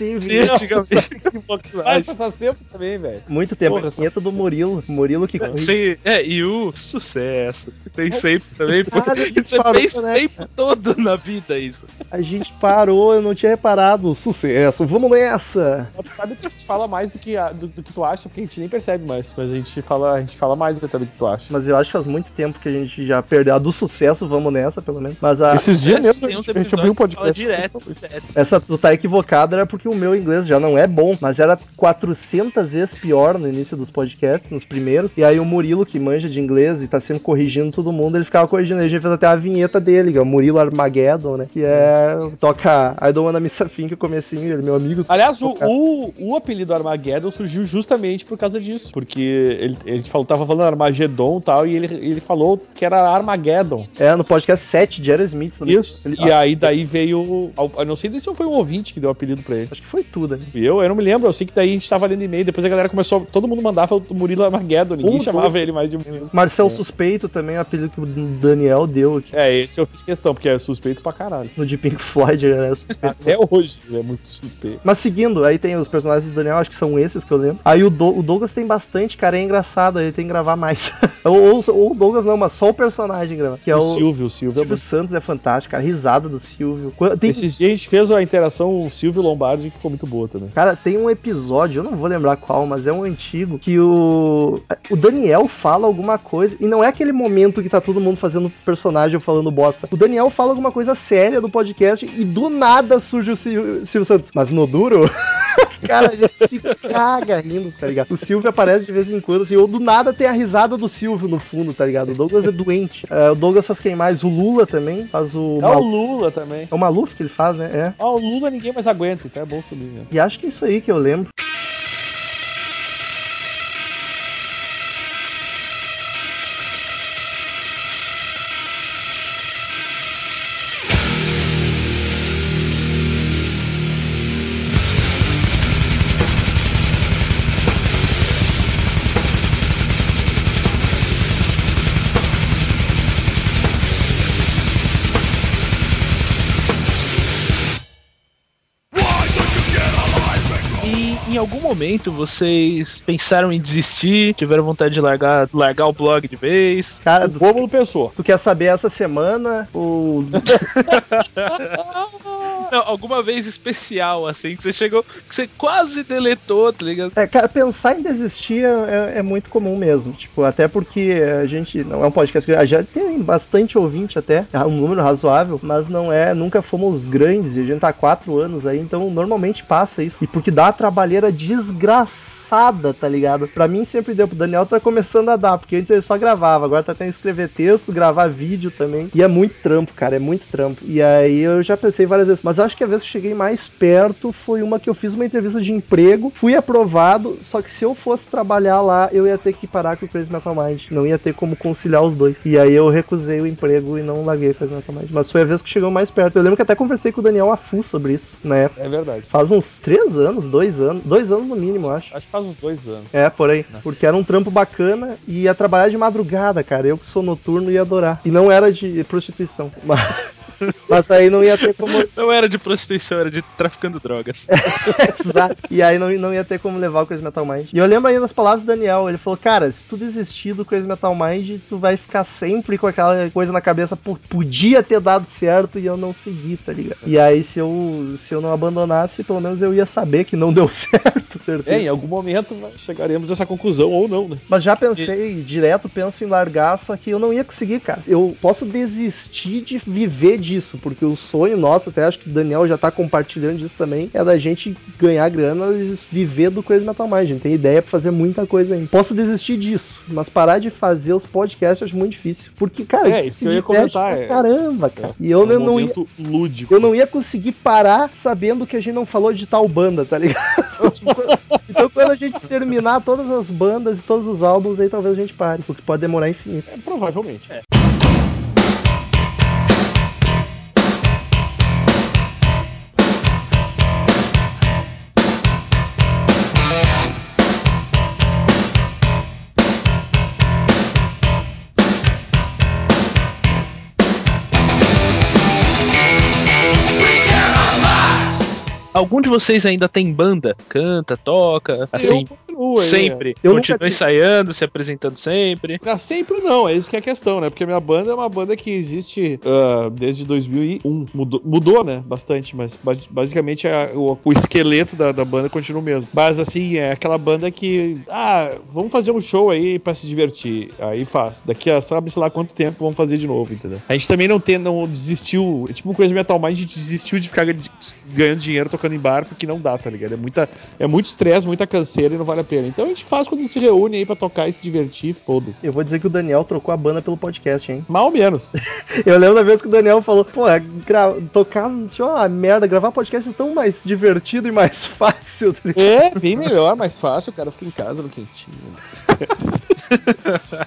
E viu? antigamente. Mas isso faz tempo também, velho. Muito tempo. Porra, a vinheta do Murilo. Murilo que corrige. Sim, é, e o sucesso. Tem sempre também. Ah, Isso é parou, fez o né? tempo todo na vida, isso. A gente parou, eu não tinha reparado. Sucesso, vamos nessa! Sabe que a gente fala mais do que, a- do, do que tu acha, porque a gente nem percebe mais. Mas a gente fala, a gente fala mais até do que tu acha. Mas eu acho que faz muito tempo que a gente já perdeu. A do sucesso, vamos nessa, pelo menos. Mas a, Esses dias mesmo, a gente, a gente abriu um podcast. direto, direto. essa tu tá equivocado era porque o meu inglês já não é bom, mas era 400 vezes pior no início dos podcasts, nos primeiros. E aí o Murilo, que manja de inglês e tá sempre corrigindo todo mundo, ele ficava corrigindo. Aí a gente fez até a vinheta dele, que é o Murilo Armageddon, né? Que é. Toca I Don't Wanna Miss a Thing, que é o comecinho, ele, meu amigo. Aliás, o, o, o apelido Armageddon surgiu justamente por causa disso. Porque ele, ele falou, tava falando Armagedon e tal, e ele, ele falou que era Armageddon. É, no podcast 7 de Aerosmith. também. Isso. Ele- E aí daí veio. Eu não sei nem se foi um ouvinte que deu o apelido pra ele. Acho que foi tudo, né? Eu, eu não me lembro, eu sei que daí a gente tava lendo e-mail, depois a galera começou, todo mundo mandava o Murilo Armageddon, ninguém Um, chamava ele mais de Murilo. Marcel Suspeito também é o apelido que o Daniel deu aqui. É, esse eu fiz questão, porque é suspeito pra caralho. No de Pink Floyd, né? Suspeito. Até hoje é muito suspeito. Mas seguindo, aí tem os personagens do Daniel, acho que são esses que eu lembro. Aí o, Do- o Douglas tem bastante, cara, é engraçado, ele tem que gravar mais. ou, ou, o Douglas não, mas só o personagem. Que é o, o, Silvio, o Silvio. é Silvio Santos é fantástico, cara. Risada do Silvio. Tem, Esses dias a gente fez a interação o Silvio Lombardi que ficou muito boa também. Cara, tem um episódio, eu não vou lembrar qual, mas é um antigo, que o. O Daniel fala alguma coisa. E não é aquele momento que tá todo mundo fazendo personagem ou falando bosta. O Daniel fala alguma coisa séria do podcast e do nada surge o Sil- Silvio Santos. Mas no duro. Cara, gente se caga rindo, tá ligado? O Silvio aparece de vez em quando, assim, ou do nada tem a risada do Silvio no fundo, tá ligado? O Douglas é doente. É, o Douglas faz quem mais? O Lula também faz o. O Mal... Lula também. É o Maluf que ele faz, né? É. Ah, o Lula ninguém mais aguenta, então é bom subir, né? E acho que é isso aí que eu lembro. Momento vocês pensaram em desistir, tiveram vontade de largar, largar o blog de vez? Cara, O Rômulo pensou. tu quer saber essa semana? O... Não, alguma vez especial, assim, que você chegou, que você quase deletou, tá ligado? É, cara, pensar em desistir é, é muito comum mesmo. Tipo, até porque a gente não é um podcast que já tem bastante ouvinte até, é um número razoável, mas não é, nunca fomos grandes e a gente tá há quatro anos aí, então normalmente passa isso. E porque dá uma trabalheira desgraçada, tá ligado? Pra mim sempre deu, pro Daniel tá começando a dar, porque antes ele só gravava, agora tá que escrever texto, gravar vídeo também. E é muito trampo, cara, é muito trampo. E aí eu já pensei várias vezes, mas acho que a vez que cheguei mais perto foi uma que eu fiz uma entrevista de emprego, fui aprovado, só que se eu fosse trabalhar lá, eu ia ter que parar com o Crazy Metal Mind, não ia ter como conciliar os dois. E aí eu recusei o emprego e não larguei o Crazy Metal Mind. Mas foi a vez que chegou mais perto. Eu lembro que até conversei com o Daniel Afu sobre isso época. É verdade. Faz uns três anos, dois anos, dois anos no mínimo, acho. Acho que faz uns dois anos. É, por aí. Porque era um trampo bacana e ia trabalhar de madrugada, cara. Eu que sou noturno ia adorar. E não era de prostituição. Mas, mas aí não ia ter como. Não era de prostituição, era de traficando drogas. Exato. E aí não, não ia ter como levar o Crazy Metal Mind. E eu lembro ainda das palavras do Daniel. Ele falou: Cara, se tu desistir do Crazy Metal Mind, tu vai ficar sempre com aquela coisa na cabeça. Pô, podia ter dado certo e eu não segui, tá ligado? E aí, se eu, se eu não abandonasse, pelo menos eu ia saber que não deu certo, certeza. É, em algum momento chegaremos a essa conclusão, ou não, né? Mas já pensei, direto penso em largar, só que eu não ia conseguir, cara. Eu posso desistir de viver disso, porque o sonho nosso, até acho que o Daniel já tá compartilhando disso também, é da gente ganhar grana e viver do Crazy Metal Mind. A gente tem ideia pra fazer muita coisa ainda. Posso desistir disso, mas parar de fazer os podcasts eu acho muito difícil. Porque, cara, É, isso se que eu ia comentar, pra é. Caramba, cara. E eu É um não ia. momento lúdico. Eu não ia conseguir parar sabendo que a gente não falou de tal banda, tá ligado? Tipo, então quando a gente terminar todas as bandas e todos os álbuns, aí talvez a gente pare, porque pode demorar infinito. É, provavelmente. Algum de vocês ainda tem banda? Canta, toca, assim, eu continuo sempre? Eu nunca Continua tive. ensaiando, se apresentando sempre? Não, sempre não, é isso que é a questão, né? Porque a minha banda é uma banda que existe ah, desde 2001. Mudou, mudou, né? Bastante, mas ba- basicamente a- o, o esqueleto da, da banda continua o mesmo. Mas assim, é aquela banda que. Ah, vamos fazer um show aí pra se divertir. Aí faz. Daqui a sabe, sei lá quanto tempo vamos fazer de novo, entendeu? A gente também não tem, não desistiu. é Tipo, coisa metal, mas a gente desistiu de ficar gan- ganhando dinheiro tocando tocando em bar, porque não dá, tá ligado? É, muita, é muito estresse, muita canseira e não vale a pena. Então a gente faz quando se reúne aí pra tocar e se divertir, foda-se. Eu vou dizer que o Daniel trocou a banda pelo podcast, hein? Mal menos. Eu lembro da vez que o Daniel falou, pô, é gra... tocar, deixa eu uma merda, gravar podcast é tão mais divertido e mais fácil. tá? É, bem melhor, mais fácil, o cara fica em casa no quentinho.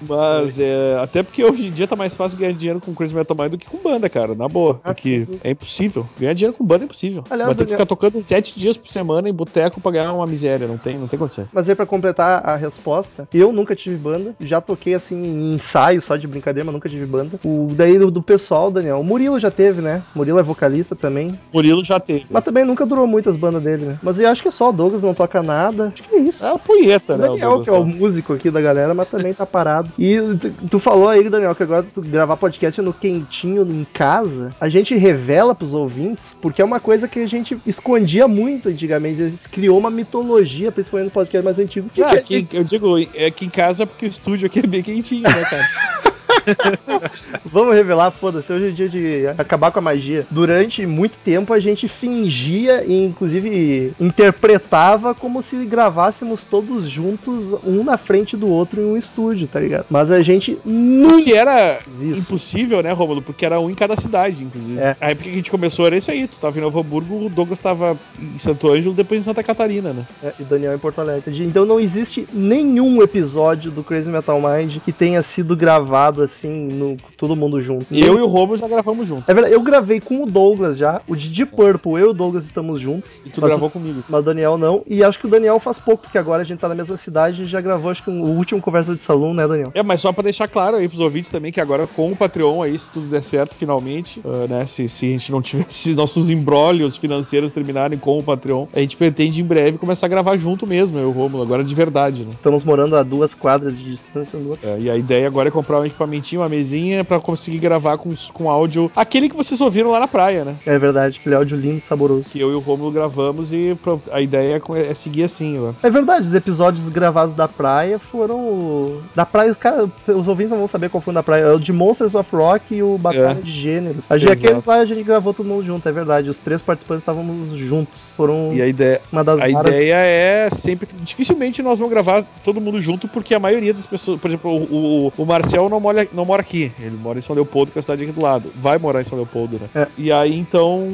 Mas é. Até porque hoje em dia tá mais fácil ganhar dinheiro com Crazy Metal Mind do que com banda, cara, na boa. Porque é impossível. Ganhar dinheiro com banda é impossível. Aliás, Vai ter que Daniel- ficar tocando sete dias por semana em boteco pra ganhar uma miséria. Não tem, não tem condição. Mas aí, pra completar a resposta, eu nunca tive banda, já toquei assim em ensaio só de brincadeira, mas nunca tive banda. O daí do, do pessoal, Daniel, o Murilo já teve, né? O Murilo é vocalista também. Murilo já teve. Mas também nunca durou muito as bandas dele, né? Mas eu acho que é só o Douglas não toca nada. Acho que é isso. É uma punheta, O né? Daniel, Douglas que é o Costa. músico aqui da galera, mas também tá parado. E tu, tu falou aí, Daniel, que agora tu gravar podcast no quentinho em casa, a gente revela pros ouvintes, porque é uma coisa que a gente escondia muito antigamente. Gente criou uma mitologia, principalmente no podcast mais antigo. Que Ah, que aqui, eu digo, é aqui em casa porque o estúdio aqui é bem quentinho, né, cara? Vamos revelar, foda-se, hoje é dia de acabar com a magia. Durante muito tempo a gente fingia e inclusive interpretava como se gravássemos todos juntos, um na frente do outro em um estúdio, tá ligado? Mas a gente nunca que era isso. impossível, né, Rômulo? Porque era um em cada cidade, inclusive. É. A época que a gente começou era isso aí. Tu tava em Novo Hamburgo, o Douglas tava em Santo Ângelo, depois em Santa Catarina, né? É, e Daniel em Porto Alegre. Então não existe nenhum episódio do Crazy Metal Mind que tenha sido gravado assim, no, todo mundo junto. Eu e o Rômulo já gravamos junto. É verdade, eu gravei com o Douglas já, o Didi Purple, eu e o Douglas estamos juntos. E tu Mas- gravou comigo. Mas o Daniel não. E acho que o Daniel faz pouco, porque agora a gente tá na mesma cidade e já gravou, acho que um- o último conversa de salão, né, Daniel? É, mas só pra deixar claro aí pros ouvintes também que agora com o Patreon aí, se tudo der certo finalmente, ah, né, se, se a gente não tivesse se nossos embrólios financeiros terminarem com o Patreon, a gente pretende em breve começar a gravar junto mesmo, eu e o Rômulo, agora de verdade, né? Estamos morando a duas quadras de distância um do outro. É, e a ideia agora é comprar um equipamentinho, uma mesinha pra conseguir gravar com, com áudio, aquele que vocês ouviram lá na praia, né? É verdade, aquele áudio lindo e saboroso. Que eu e o Rômulo gravamos e pro- a ideia é é seguir assim, né? É verdade, os episódios gravados da praia foram. Da praia, os, cara, os ouvintes não vão saber qual foi o da praia. É o de Monsters of Rock e o Batalha É. de Gêneros. A gente, Exato. aqueles lá a gente gravou todo mundo junto, é verdade. Os três participantes estávamos juntos. Foram E a ideia, uma das A raras- ideia é sempre. Dificilmente nós vamos gravar todo mundo junto, porque a maioria das pessoas. Por exemplo, o, o, o Marcel não mora, não mora aqui. Ele mora em São Leopoldo, que é a cidade aqui do lado. Vai morar em São Leopoldo, né? É. E aí então.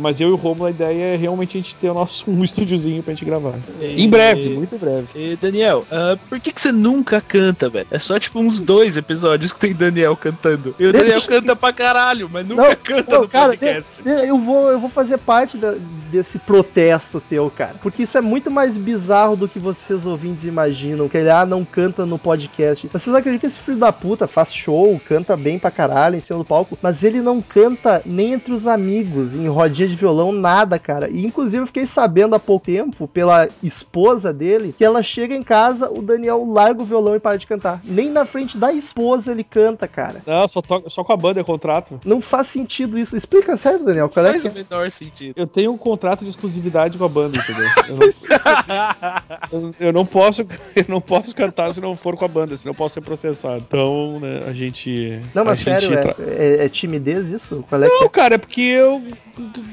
Mas eu e o Romulo, a ideia é realmente a gente ter o nosso um estúdiozinho pra gente gravar. Em breve, muito em breve. E, Daniel, ah, por que, que você nunca canta, velho? É só tipo uns dois episódios que tem Daniel cantando. E o Deixa- Daniel canta pra caralho, mas nunca Não, canta não, no cara, podcast. de- de- eu, vou, eu vou fazer parte da- desse protesto teu, cara. Porque isso é muito mais bizarro do que vocês ouvintes imaginam. Que ele, ah, não canta no podcast. Vocês acreditam que esse filho da puta faz show, canta bem pra caralho em cima do palco, mas ele não canta nem entre os amigos, em rodinha de violão, nada, cara. E inclusive eu fiquei sabendo há pouco tempo, pela esposa dele, que ela chega em casa, o Daniel larga o violão e para de cantar. Nem na frente da esposa ele canta, cara. Não, só, to- só com a banda é contrato. Não faz sentido isso. Explica sério, Daniel. Qual é Faz que o menor sentido. Eu tenho um contrato de exclusividade com a banda, entendeu? Eu não, eu- eu não posso, eu não posso cantar se não for com a banda, senão eu posso ser processado. Então, né, a gente. Não, mas a gente sério, tra- é, é- é timidez isso? Qual é que Não, é? cara, é porque eu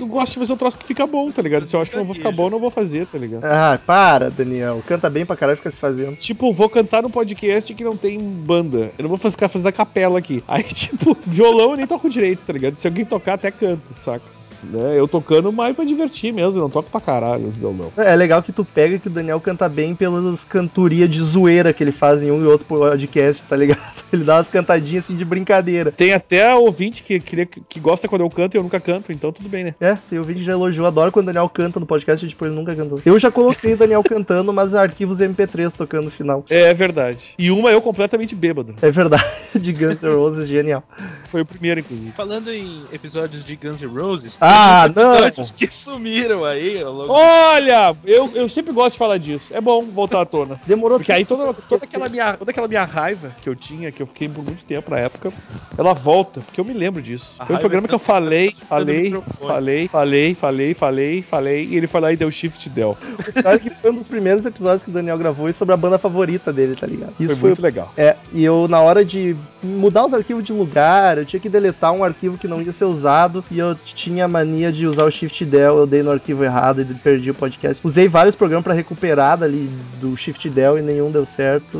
gosto de fazer um troço que fica bom, tá ligado? Se eu acho que não vou ficar bom, eu não vou fazer, tá ligado? Ah, para, Daniel. Canta bem pra caralho, fica se fazendo. Tipo, vou cantar num podcast que não tem banda. Eu não vou ficar fazendo a capela aqui. Aí, tipo, violão eu nem toco direito, tá ligado? Se alguém tocar, até canto, saca? Né? Eu tocando mais pra divertir mesmo, eu não toco pra caralho violão. É legal que tu pega que o Daniel canta bem pelas cantorias de zoeira que ele faz em um e outro podcast, tá ligado? Ele dá umas cantadinhas assim de brincadeira. Tem até ouvinte que, queria, que gosta quando eu canto e eu nunca canto, então tudo bem, né? É, tem ouvinte que já elogiou, adoro quando o Daniel canta no podcast e depois ele nunca cantou. Eu já coloquei o Daniel cantando, mas arquivos MP3 tocando no final. É verdade. E uma eu completamente bêbado. É verdade, de Guns N' Roses, genial. Foi o primeiro, inclusive. Falando em episódios de Guns N' Roses, Ah, não! episódios que sumiram aí ao longo Olha, eu, eu sempre gosto de falar disso. É bom voltar à tona. Demorou Porque aí toda, toda, aquela minha, toda aquela minha raiva que eu tinha, que eu fiquei por muito tempo na época, ela volta, porque eu me lembro disso. A Foi um programa tá que eu falei, falei. Falei, falei, falei, falei, falei, e ele foi lá e deu shift del. Claro que foi um dos primeiros episódios que o Daniel gravou e sobre a banda favorita dele, tá ligado? Foi muito legal. É, e eu, na hora de mudar os arquivos de lugar, eu tinha que deletar um arquivo que não ia ser usado e eu tinha mania de usar o Shift Del, eu dei no arquivo errado e perdi o podcast. Usei vários programas para recuperar dali do Shift Del e nenhum deu certo.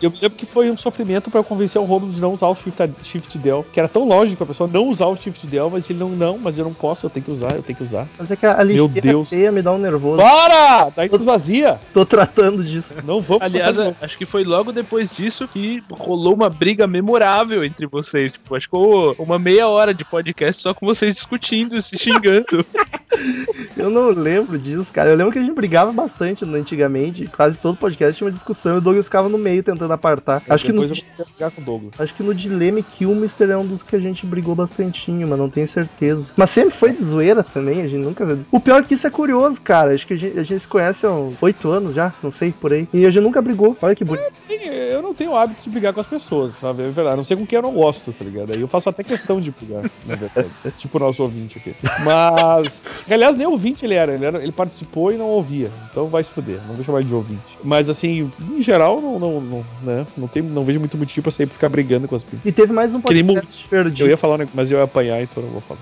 Eu lembro que foi um sofrimento para eu convencer o Romulo de não usar o Shift, Shift Del, que era tão lógico a pessoa não usar o Shift Del, mas ele não, não, mas eu não posso, eu tenho que usar, eu tenho que usar. Mas é que a Meu lixeira Deus. feia me dá um nervoso. Para! Daí se esvazia. Tô tratando disso. Não vamos Aliás, de novo. acho que foi logo depois disso que rolou uma briga memorável entre vocês. Tipo, acho que ficou uma meia hora de podcast só com vocês discutindo, se xingando. Eu não lembro disso, cara. Eu lembro que a gente brigava bastante no- antigamente. Quase todo podcast tinha uma discussão e o Douglas ficava no meio tentando apartar. Acho que, no, Depois eu vou brigar com o Douglas. acho que no Dilema Killmister é um dos que a gente brigou bastantinho, mas não tenho certeza. Mas sempre foi de zoeira também, a gente nunca. O pior é que isso é curioso, cara. Acho que a gente, a gente se conhece há uns oito anos já, não sei, por aí. E a gente nunca brigou. Olha que bonito. Eu não tenho hábito de brigar com as pessoas, sabe? É verdade. Não sei com quem eu não gosto, tá ligado? Aí eu faço até questão de brigar, na verdade. tipo o nosso ouvinte aqui. Mas. Aliás, nem ouvinte ele era. Ele, era. ele participou e não ouvia. Então vai se fuder. Não vou chamar ele de ouvinte. Mas assim, em geral, não, não, não, né? não, tem, não vejo muito motivo pra sair ficar brigando com as pessoas. E teve mais um podcast perdido. Eu ia falar, mas eu ia apanhar, então eu não vou falar.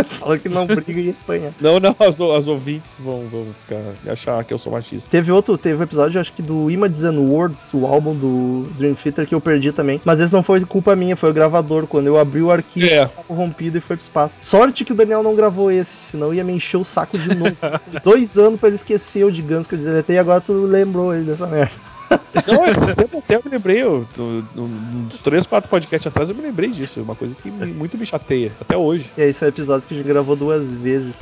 Falou que não briga e apanha. Não, não, as, as ouvintes vão, vão ficar. achar que eu sou machista. Teve outro, teve um episódio, acho que do Images and Words, o álbum do Dream Theater, que eu perdi também. Mas esse não foi culpa minha, foi o gravador. Quando eu abri o arquivo, É. corrompido e foi pro espaço. Sorte que o Daniel não gravou esse, senão ia me encher o saco de novo. Dois anos pra ele esquecer o de Guns que eu deletei e agora tu lembrou ele dessa merda. Não, esses tempos até eu me lembrei, eu, tô- uns três, quatro podcasts atrás eu me lembrei disso. Uma coisa que muito me chateia, até hoje. E aí, são episódios que a gente gravou duas vezes.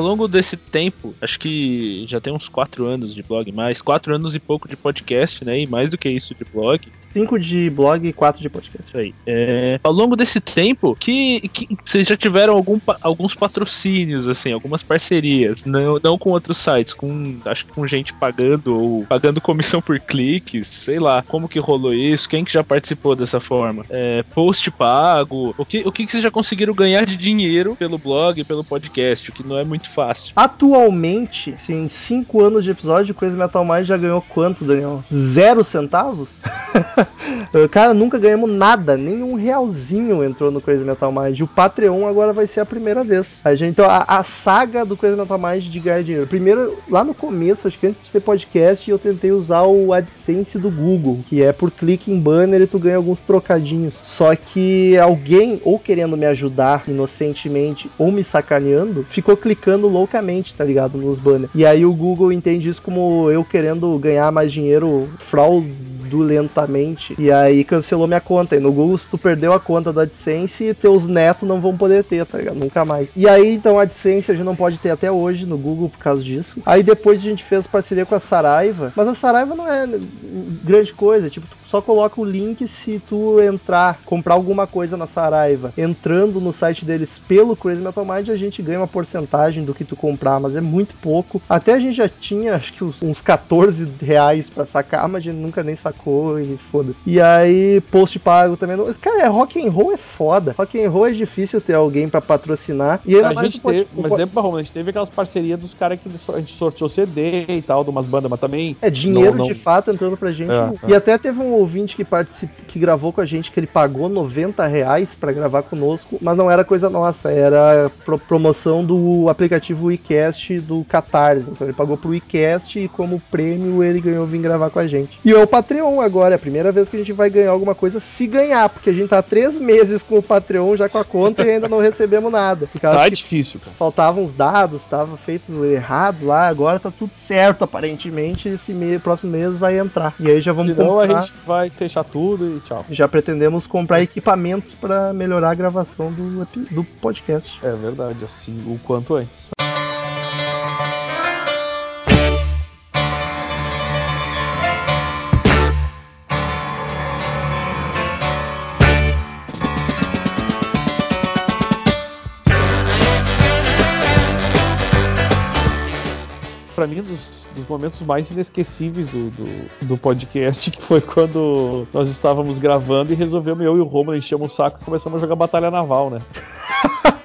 Ao longo desse tempo, acho que já tem uns quatro anos de blog, mais quatro anos e pouco de podcast, né? E mais do que isso de blog. Cinco de blog e quatro de podcast. Isso aí. É, ao longo desse tempo, que, que vocês já tiveram algum, alguns patrocínios, assim, algumas parcerias, não, não com outros sites, com acho que com gente pagando ou pagando comissão por cliques, sei lá, como que rolou isso, quem que já participou dessa forma? É, post pago, o que, o que que vocês já conseguiram ganhar de dinheiro pelo blog, pelo podcast, o que não é muito fácil. Atualmente, assim, em cinco anos de episódio, Coisa Metal Mind já ganhou quanto, Daniel? Zero centavos? Cara, nunca ganhamos nada, nem um realzinho entrou no Crazy Metal Mind. E o Patreon agora vai ser a primeira vez. A gente, então, a, a saga do Crazy Metal Mind de ganhar dinheiro. Primeiro, lá no começo, acho que antes de ter podcast, eu tentei usar o AdSense do Google, que é por clique em banner e tu ganha alguns trocadinhos. Só que alguém, ou querendo me ajudar inocentemente, ou me sacaneando, ficou clicando loucamente, tá ligado? Nos banners. E aí o Google entende isso como eu querendo ganhar mais dinheiro fraudulentamente. E aí cancelou minha conta. E no Google, se tu perdeu a conta do AdSense, teus netos não vão poder ter, tá ligado? Nunca mais. E aí, então, a AdSense a gente não pode ter até hoje no Google por causa disso. Aí depois a gente fez parceria com a Saraiva. Mas a Saraiva não é grande coisa. Tipo, tu só coloca o link se tu entrar, comprar alguma coisa na Saraiva. Entrando no site deles pelo Crazy Metal Mind, a gente ganha uma porcentagem do que tu comprar, mas é muito pouco. Até a gente já tinha, acho que uns- uns 14 reais pra sacar, mas a gente nunca nem sacou e foda-se. E aí, post pago também. não- Cara, é, rock and roll é foda. Rock and roll é difícil ter alguém pra patrocinar. E ainda A gente o pod- teve, o mas pod- lembra, Romulo, a gente teve aquelas parcerias dos caras que a gente sorteou CD e tal, de umas bandas, mas também. É dinheiro Não, não. de fato entrando pra gente. É, e até teve um ouvinte que participou, que gravou com a gente, que ele pagou 90 reais pra gravar conosco, mas não era coisa nossa, era pro- promoção do aplicativo WeCast do Catarse. Então ele pagou pro WeCast e como prêmio ele ganhou vir gravar com a gente. E é o Patreon agora, é a primeira vez que a gente vai ganhar alguma coisa se ganhar, porque a gente tá há três meses com o Patreon já com a conta e ainda não recebemos nada. Tá difícil, cara. faltavam os dados, estava feito errado lá, agora tá tudo certo, aparentemente. Esse mês, próximo mês vai entrar. E aí já vamos Senão a comprar. gente vai fechar tudo e tchau. Já pretendemos comprar equipamentos para melhorar a gravação do, do podcast. É verdade, assim, o quanto antes. Abraço. para mim, dos, dos, momentos mais inesquecíveis do, do, do, podcast, que foi quando nós estávamos gravando e resolvemos eu e o Romulo encher o saco e começamos a jogar Batalha Naval, né?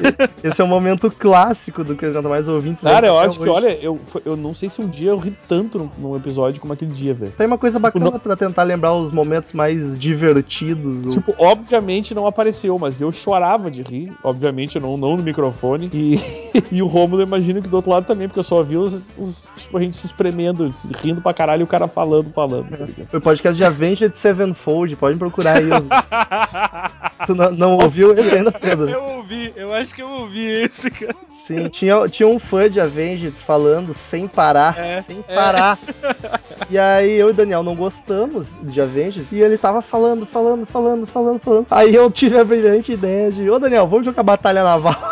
Esse é um momento clássico do Crazy Metal Mais ouvintes. Cara, eu acho que, hoje. olha, eu, eu não sei se um dia eu ri tanto num, num episódio como aquele dia, velho. Tem uma coisa bacana Não- pra tentar lembrar os momentos mais divertidos. o- Tipo, obviamente não apareceu, mas eu chorava de rir. Obviamente, não, não no microfone. E, e o Romulo, eu imagino que do outro lado também, porque eu só ouvi os, os- tipo, a gente se espremendo, rindo pra caralho e o cara falando, falando. tá? Foi o podcast de Avenged Sevenfold, pode procurar aí. tu não, não ouviu esse ainda, Pedro? Eu ouvi, eu acho que eu ouvi esse, cara. Sim, tinha, tinha um fã de Avenged falando sem parar, É, sem é. parar. E aí eu e o Daniel não gostamos de Avenged e ele tava falando, falando, falando, falando, falando. Aí eu tive a brilhante ideia de, ô Daniel, vamos jogar Batalha Naval.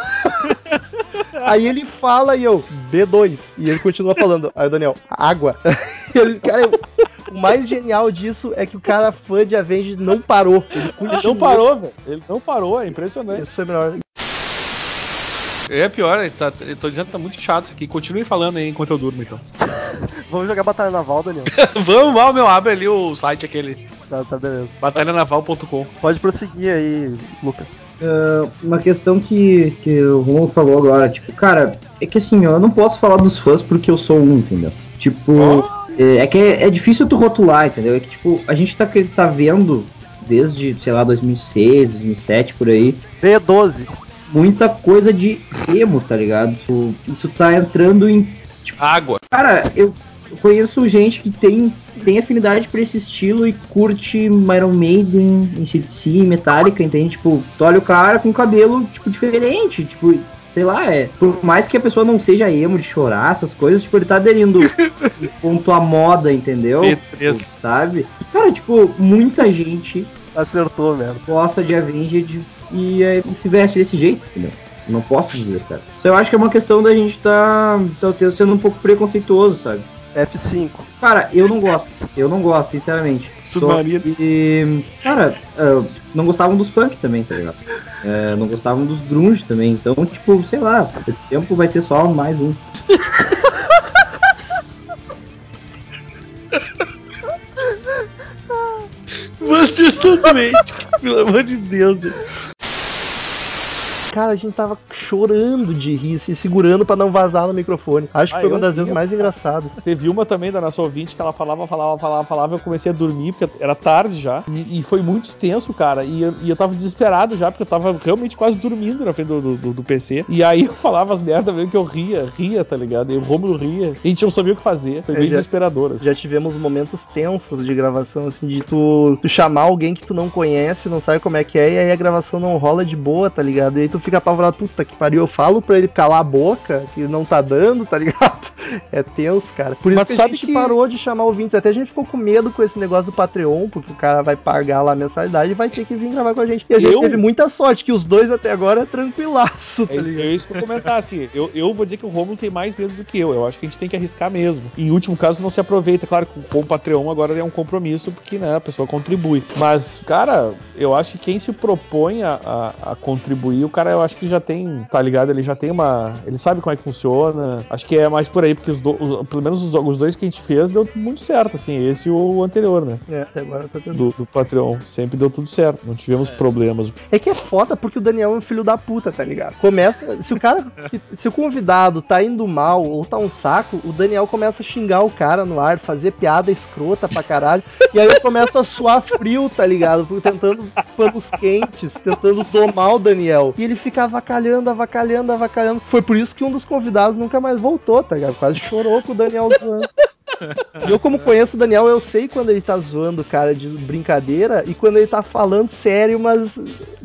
Aí ele fala e eu, B2. E ele continua falando. Aí o Daniel, água. Ele, cara, o mais genial disso é que o cara fã de Avenged não parou. Ele Ele continuou. não parou, velho. Ele não parou, é impressionante. Isso foi melhor. É pior, tá, eu tô dizendo que tá muito chato isso aqui. Continue falando aí enquanto eu durmo, então. Vamos jogar Batalha Naval, Daniel. Vamos mal, meu, abre ali o site aquele, Tá, tá beleza. batalhanaval.com. Pode prosseguir aí, Lucas. uma questão que, que o Romulo falou agora, tipo, cara, é que assim, eu não posso falar dos fãs porque eu sou um, entendeu? Tipo, é, é que é, é difícil tu rotular, entendeu? É que, tipo, a gente tá, tá vendo desde, sei lá, 2006, 2007, por aí, B12. Muita coisa de emo, tá ligado? Tipo, Isso tá entrando em Água. Cara, eu conheço gente que tem, tem afinidade por esse estilo e curte Iron Maiden, ACDC, Metallica, entende? Tipo, tu olha o cara com cabelo, tipo, diferente, tipo, sei lá, é. Por mais que a pessoa não seja emo de chorar, essas coisas, tipo, ele tá aderindo ponto à moda, entendeu? P3. Sabe? Cara, tipo, muita gente Acertou mesmo. gosta de Avenged e, é, e se veste desse jeito, entendeu? Não posso dizer, cara. Só eu acho que é uma questão da gente tá, tá sendo um pouco preconceituoso, sabe? F5. Cara, eu não gosto. Eu não gosto, sinceramente. Só Submarino. que, cara, ah, não gostavam dos punk também, tá ligado? É, não gostavam dos grunge também. Então, tipo, sei lá, esse tempo vai ser só mais um. Vocês estão doentes, pelo amor de Deus. Cara, a gente tava chorando de rir, se segurando pra não vazar no microfone. Acho que Ah, foi uma das vezes mais engraçadas. Teve uma também da nossa ouvinte que ela falava, falava, falava, falava. Eu comecei a dormir, porque era tarde já. E, e foi muito tenso, cara. E eu, e eu tava desesperado já, porque eu tava realmente quase dormindo na frente do, do, do- do PC. E aí eu falava as merdas mesmo que eu ria, ria, tá ligado? E o Romulo ria. E a gente não sabia o que fazer. Foi É, bem já- desesperador. assim. Já tivemos momentos tensos de gravação, assim, de tu, tu chamar alguém que tu não conhece, não sabe como é que é, e aí a gravação não rola de boa, tá ligado? E aí tu fica apavorado, puta que pariu, eu falo pra ele calar a boca, que não tá dando, tá ligado? É tenso, cara. Por isso Mas que a sabe gente que- parou de chamar ouvintes. Até a gente ficou com medo com esse negócio do Patreon, porque o cara vai pagar lá a mensalidade e vai ter que vir gravar com a gente. E a gente Eu- teve muita sorte, que os dois até agora é tranquilaço, tá É isso, ligado? é isso que eu comentar, assim. Eu, eu vou dizer que o Romulo tem mais medo do que eu. Eu acho que a gente tem que arriscar mesmo. Em último caso, não se aproveita. Claro que com o Patreon agora é um compromisso, porque né, a pessoa contribui. Mas, cara, eu acho que quem se propõe a, a- a contribuir, o cara eu acho que já tem, tá ligado? Ele já tem uma. Ele sabe como é que funciona. Acho que é mais por aí, porque os, do- os- pelo menos os, os dois que a gente fez deu muito certo, assim. Esse e o anterior, né? É, até agora tá tendo. Do, do Patreon. Sempre deu tudo certo. Não tivemos problemas. É que é foda porque o Daniel é um filho da puta, tá ligado? Começa. Se o cara. Se o convidado tá indo mal ou tá um saco, o Daniel começa a xingar o cara no ar, fazer piada escrota pra caralho. e aí eu começo a suar frio, tá ligado? Tentando panos quentes, tentando domar o Daniel. E ele fica avacalhando, avacalhando, avacalhando. Foi por isso que um dos convidados nunca mais voltou, tá ligado? Quase chorou com o Daniel. E eu, como conheço o Daniel, eu sei quando ele tá zoando o cara de brincadeira e quando ele tá falando sério, mas.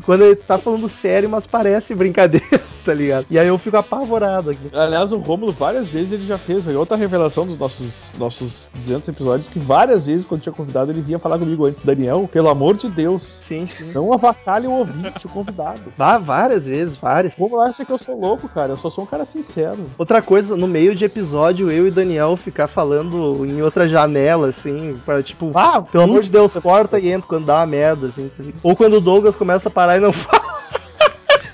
Quando ele tá falando sério, mas parece brincadeira, tá ligado? E aí eu fico apavorado aqui. Aliás, o Rômulo várias vezes ele já fez. Foi outra revelação dos nossos, nossos 200 episódios que várias vezes, quando tinha convidado, ele vinha falar comigo antes. Daniel, pelo amor de Deus, Sim, sim. não avacalhe o ouvinte, o convidado. Vá várias vezes, várias. O Rômulo acha que eu sou louco, cara. Eu só sou um cara sincero. Outra coisa, no meio de episódio, eu e Daniel ficar falando em outra janela, assim, pra tipo. Ah, Pelo amor de Deus, corta e entra quando dá uma merda, assim. Ou quando o Douglas começa a parar e não fala.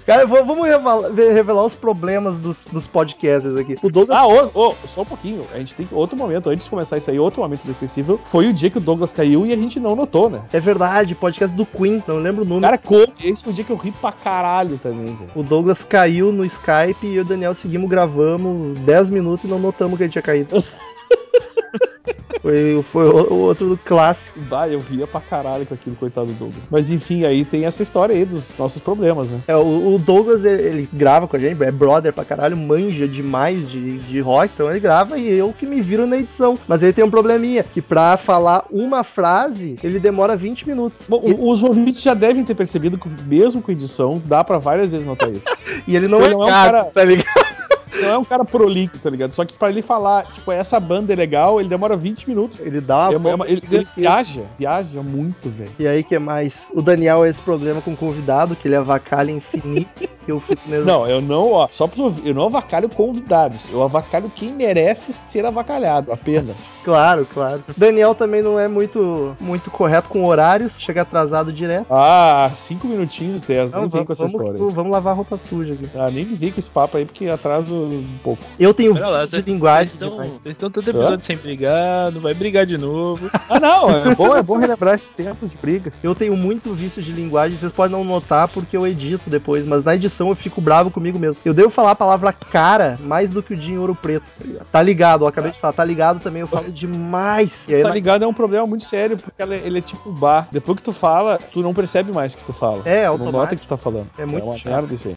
Cara, vamos revelar, revelar os problemas dos, dos podcasters aqui. O Douglas. Ah, ô, ô, só um pouquinho. A gente tem que- outro momento, antes de começar isso aí, outro momento inesquecível, foi o dia que o Douglas caiu e a gente não notou, né? É verdade, podcast do Queen, não lembro o número. Cara, como? Esse foi o dia que eu ri pra caralho também, velho. O Douglas caiu no Skype e eu e o Daniel seguimos, gravamos 10 minutos e não notamos que ele tinha caído. foi, foi o, outro clássico. Bah, eu ria pra caralho com aquilo, coitado do Douglas. Mas enfim, aí tem essa história aí dos nossos problemas, né? É, o, o Douglas, ele, ele grava com a gente, é brother pra caralho, manja demais de, de rock, então ele grava e eu que me viro na edição. Mas ele tem um probleminha, que pra falar uma frase, ele demora 20 minutos. Bom, e, os ouvintes já devem ter percebido que mesmo com edição, dá pra várias vezes notar isso. e ele não ele é não é um gato, cara- tá ligado? Não é um cara prolixo, tá ligado? Só que pra ele falar, tipo, essa banda é legal, ele demora 20 minutos. Ele dá uma É é ele, ele viaja, viaja muito, velho. E aí, que mais? O Daniel é esse problema com o convidado, que ele avacalha infinito, que eu fico nervoso. Não, eu não, ó, só ouvintes, eu não avacalho convidados, eu avacalho quem merece ser avacalhado, apenas. Claro, claro. Daniel também não é muito, muito correto com horários, chega atrasado direto. Ah, 5 minutinhos, 10, nem Não, vem com essa vamos, história. vamos lavar roupa suja aqui. Ah, nem me vem com esse papo aí, porque atraso um pouco. Eu tenho Olha lá, de linguagem vocês estão- demais. Vocês estão todo episódio sem brigar, não vai brigar de novo. Ah, não, é bom, é bom relembrar esses tempos de brigas. Eu tenho muito vício de linguagem, vocês podem não notar porque eu edito depois, mas na edição eu fico bravo comigo mesmo. Eu devo falar a palavra cara mais do que o dia em ouro preto, tá ligado? Tá ligado, eu acabei de falar, tá ligado também, eu falo demais. E aí, Tá na- ligado? É um problema muito sério, porque ela- ele é tipo bar. Depois que tu fala, tu não percebe mais o que tu fala. É, Tu não automático. nota o que tu tá falando. É muito uma chato. merda isso aí.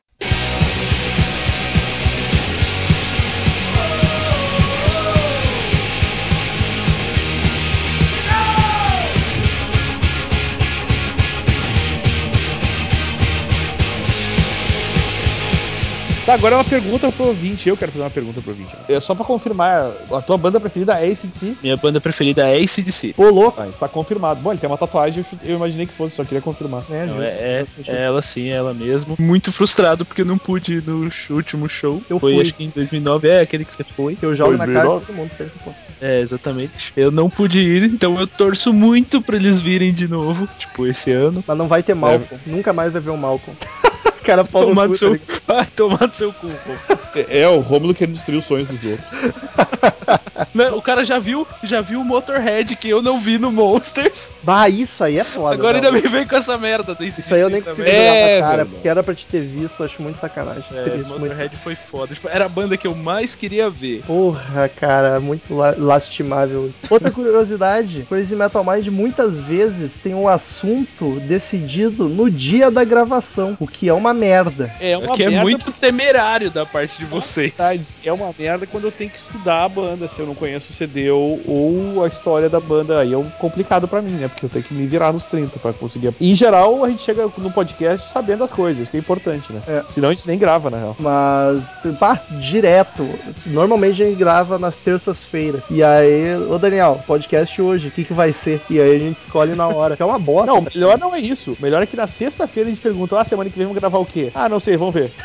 Tá, agora é uma pergunta pro ouvinte. Eu quero fazer uma pergunta pro ouvinte. É só pra confirmar, a tua banda preferida é ACDC? Minha banda preferida é ACDC. Ô, louco. Ah, tá confirmado. Bom, ele tem uma tatuagem, eu, chute- eu imaginei que fosse, só queria confirmar. É, Não, justo, é, é ela sim, é ela mesmo. Muito frustrado porque eu não pude ir no último show. Eu foi fui. acho que em 2009, é aquele que você foi. Eu jogo na cara de 2009. todo mundo sempre que posso. É, exatamente. Eu não pude ir, então eu torço muito pra eles virem de novo, tipo, esse ano. Mas não vai ter Malcolm. Nunca mais vai ver o Malcolm. cara pau no Tomar no tá seu... Vai tomar no seu cu, pô. É, é, o Rômulo querendo destruir os sonhos dos outros. Não, o cara já viu, já viu o Motorhead que eu não vi no Monsters. Bah, isso aí é foda. Agora ainda me vem com essa merda desse Isso aí eu nem consigo jogar É, na cara, porque era pra te ter visto, acho muito sacanagem. É, Triste, muito. Motorhead foi foda. Tipo, era a banda que eu mais queria ver. Porra, cara, muito la- lastimável. Outra curiosidade, Crazy Metal Mind muitas vezes tem um assunto decidido no dia da gravação, o que é uma merda. É uma que é merda muito temerário da parte de vocês. Verdade, É uma merda quando eu tenho que estudar a banda, se eu não conheço o CD ou, ou a história da banda. Aí é um complicado pra mim, né? Porque eu tenho que me virar nos 30 pra conseguir. Em geral, a gente chega no podcast sabendo as coisas, que é importante, né? É. Senão a gente nem grava, na real. Mas, pá, direto. Normalmente a gente grava nas terças-feiras. E aí, ô Daniel, podcast hoje, o que, que vai ser? E aí a gente escolhe na hora. Que é uma bosta. Não, melhor não é isso. O Melhor é que na sexta-feira a gente pergunta, ah, semana que vem vamos gravar o quê? Ah, não sei, vamos ver.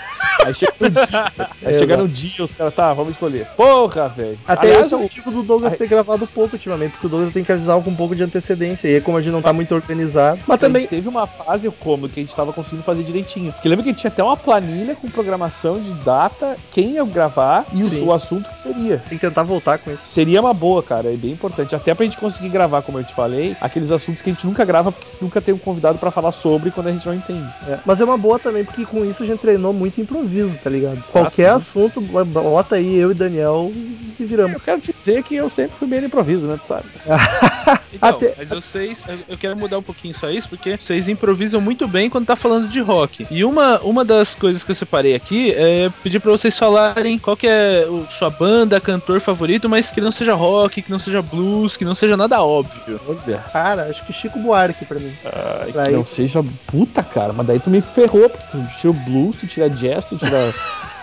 Aí chega no dia, aí É, chega no dia, os caras, tá, vamos escolher. Porra, velho. Até Aliás, esse é o o- motivo do Douglas ter gravado pouco ultimamente, porque o Douglas tem que avisar com um pouco de antecedência. E aí, como a gente não tá muito organizado. Mas a também. gente teve uma fase como que a gente tava conseguindo fazer direitinho. Porque lembra que a gente tinha até uma planilha com programação de data, quem ia gravar e o Sim. seu assunto que seria. Tem que tentar voltar com isso. Seria uma boa, cara, é bem importante. Até pra gente conseguir gravar, como eu te falei, aqueles assuntos que a gente nunca grava porque nunca tem um convidado pra falar sobre quando a gente não entende. É, Mas é uma boa também, porque com isso a gente treinou muito improviso, tá ligado? Qualquer sim. assunto, bota aí eu e Daniel e viramos. Eu quero te dizer que eu sempre fui bem no improviso, né, tu sabe? Então, Até- mas vocês, eu quero mudar um pouquinho só isso, porque vocês improvisam muito bem quando tá falando de rock. E uma, uma das coisas que eu separei aqui é pedir pra vocês falarem qual que é o, sua banda, cantor favorito, mas que não seja rock, que não seja blues, que não seja nada óbvio. Olha. Cara, acho que Chico Buarque pra mim. Ai, Pra que aí- não seja puta, cara, mas daí tu me ferrou, porque tu tira blues, tu tira jazz, tu tira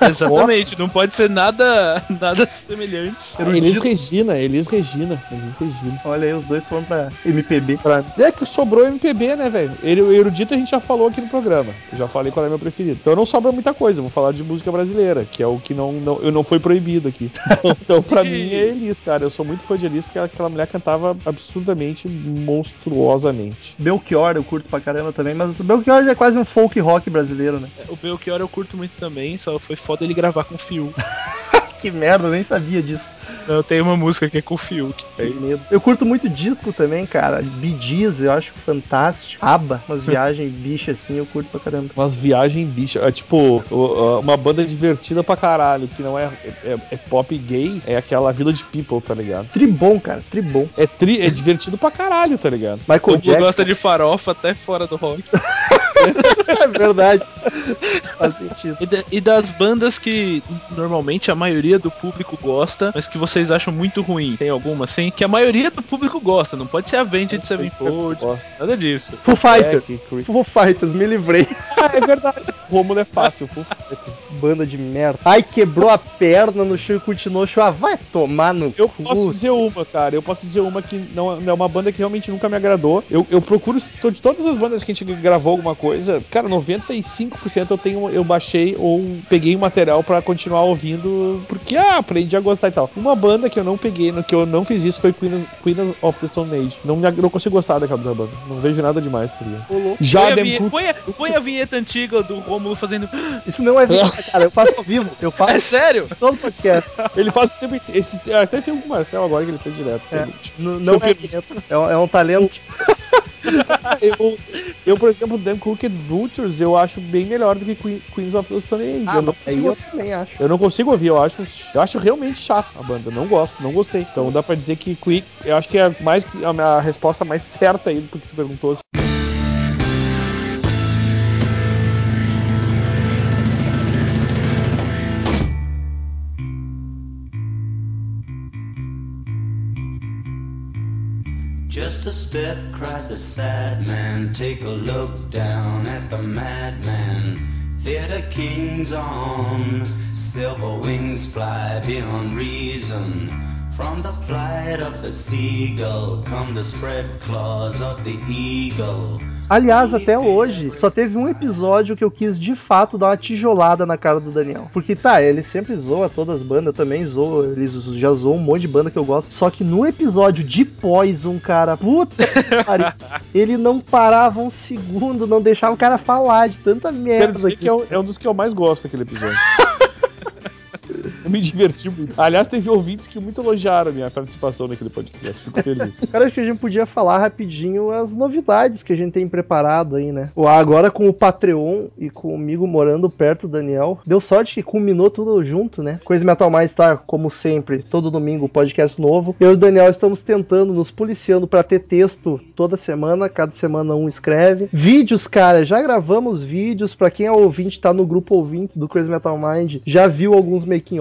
Exatamente, não pode ser nada, nada semelhante. Elis Regina, Elis Regina, Elis Regina. Olha aí, os dois foram pra MPB. Pra... É que sobrou MPB, né, velho? Ele- O erudito a gente já falou aqui no programa. Eu já falei qual é meu preferido. Então não sobra muita coisa. Vou falar de música brasileira, que é o que não, não, eu não foi proibido aqui. então, pra mim, é Elis, cara. Eu sou muito fã de Elis porque aquela mulher cantava absurdamente, monstruosamente. Belchior eu curto pra caramba também, mas o Belchior já é quase um folk rock brasileiro, né? O Belchior eu curto muito também, só foi foda ele gravar com o Fiuk. Que merda, eu nem sabia disso. Eu tenho uma música que é com o Fiuk. Que medo. Eu curto muito disco também, cara. Gees, eu acho fantástico. Aba, umas viagens bicha assim, eu curto pra caramba. Umas viagens bicha. É tipo, uma banda divertida pra caralho, que não é, é, é pop gay, é aquela Village People, tá ligado? Tribom, cara, tribom. É, tri, é divertido pra caralho, tá ligado? Michael O Jackson. gosta de farofa até fora do rock. é verdade. Faz sentido. E, da- e das bandas que normalmente a maioria do público gosta, mas que vocês acham muito ruim. Tem alguma assim? Que a maioria do público gosta. Não pode ser Avenged Sevenfold, nada disso. Foo Fighters. É, Foo Fighters, me livrei. Ah, é verdade. Rômulo é fácil. Foo Fighters. Banda de merda. Ai, quebrou a perna no show e continuou o show. Ah, vai tomar no Eu cu. posso dizer uma, cara. Eu posso dizer uma que não é uma banda que realmente nunca me agradou. Eu, eu procuro, de todas as bandas que a gente gravou alguma coisa, cara, 95% eu tenho, eu baixei ou peguei um material pra continuar ouvindo, porque, ah, aprendi a gostar e tal. Uma banda que eu não peguei, no que eu não fiz isso, foi Queen, Queen of the Stone Age. Não, me não consigo gostar daquela da banda. Não vejo nada demais, tá? Já põe, a Dem vinhe- Cook- põe a- põe a vinheta antiga do Rômulo fazendo. Isso não é vídeo, cara. Eu faço ao vivo. Eu É faço sério? todo podcast. Ele faz o tempo inteiro. Esses- Até tem um com o Marcel agora que ele fez direto. É. N- Seu não é, perucho. é, um- é um talento. eu, eu, por exemplo, Dan Crooked Vultures eu acho bem melhor do que Queen- Queens of the Stone Age. eu, não consigo, eu também acho. eu não consigo ouvir, eu acho, eu acho realmente chato a banda. Não gosto, não gostei. Então dá pra dizer que Queen, eu acho que é mais a minha resposta mais certa aí do que tu perguntou. A step, cried the sad man. Take a look down at the madman. Theater kings on silver wings fly beyond reason. From the flight of the seagull come the spread claws of the eagle. Aliás, até hoje, só teve um episódio que eu quis de fato dar uma tijolada na cara do Daniel. Porque tá, ele sempre zoa todas as bandas, eu também zoa, ele já zoou um monte de banda que eu gosto. Só que no episódio de Poison, cara, puta que pariu, ele não parava um segundo, não deixava o cara falar de tanta Quero merda dizer aqui. que é, um- é um dos que eu mais gosto aquele episódio. me diverti muito. Aliás, teve ouvintes que muito elogiaram a minha participação naquele podcast. Fico feliz. Cara, acho que a gente podia falar rapidinho as novidades que a gente tem preparado aí, né? Agora com o Patreon e comigo morando perto do Daniel, deu sorte que culminou tudo junto, né? Coisa Metal Mais tá, como sempre, todo domingo, podcast novo. Eu e o Daniel estamos tentando, nos policiando pra ter texto toda semana, cada semana um escreve. Vídeos, cara, já gravamos vídeos, pra quem é ouvinte, tá no grupo ouvinte do Crazy Metal Mind, já viu alguns making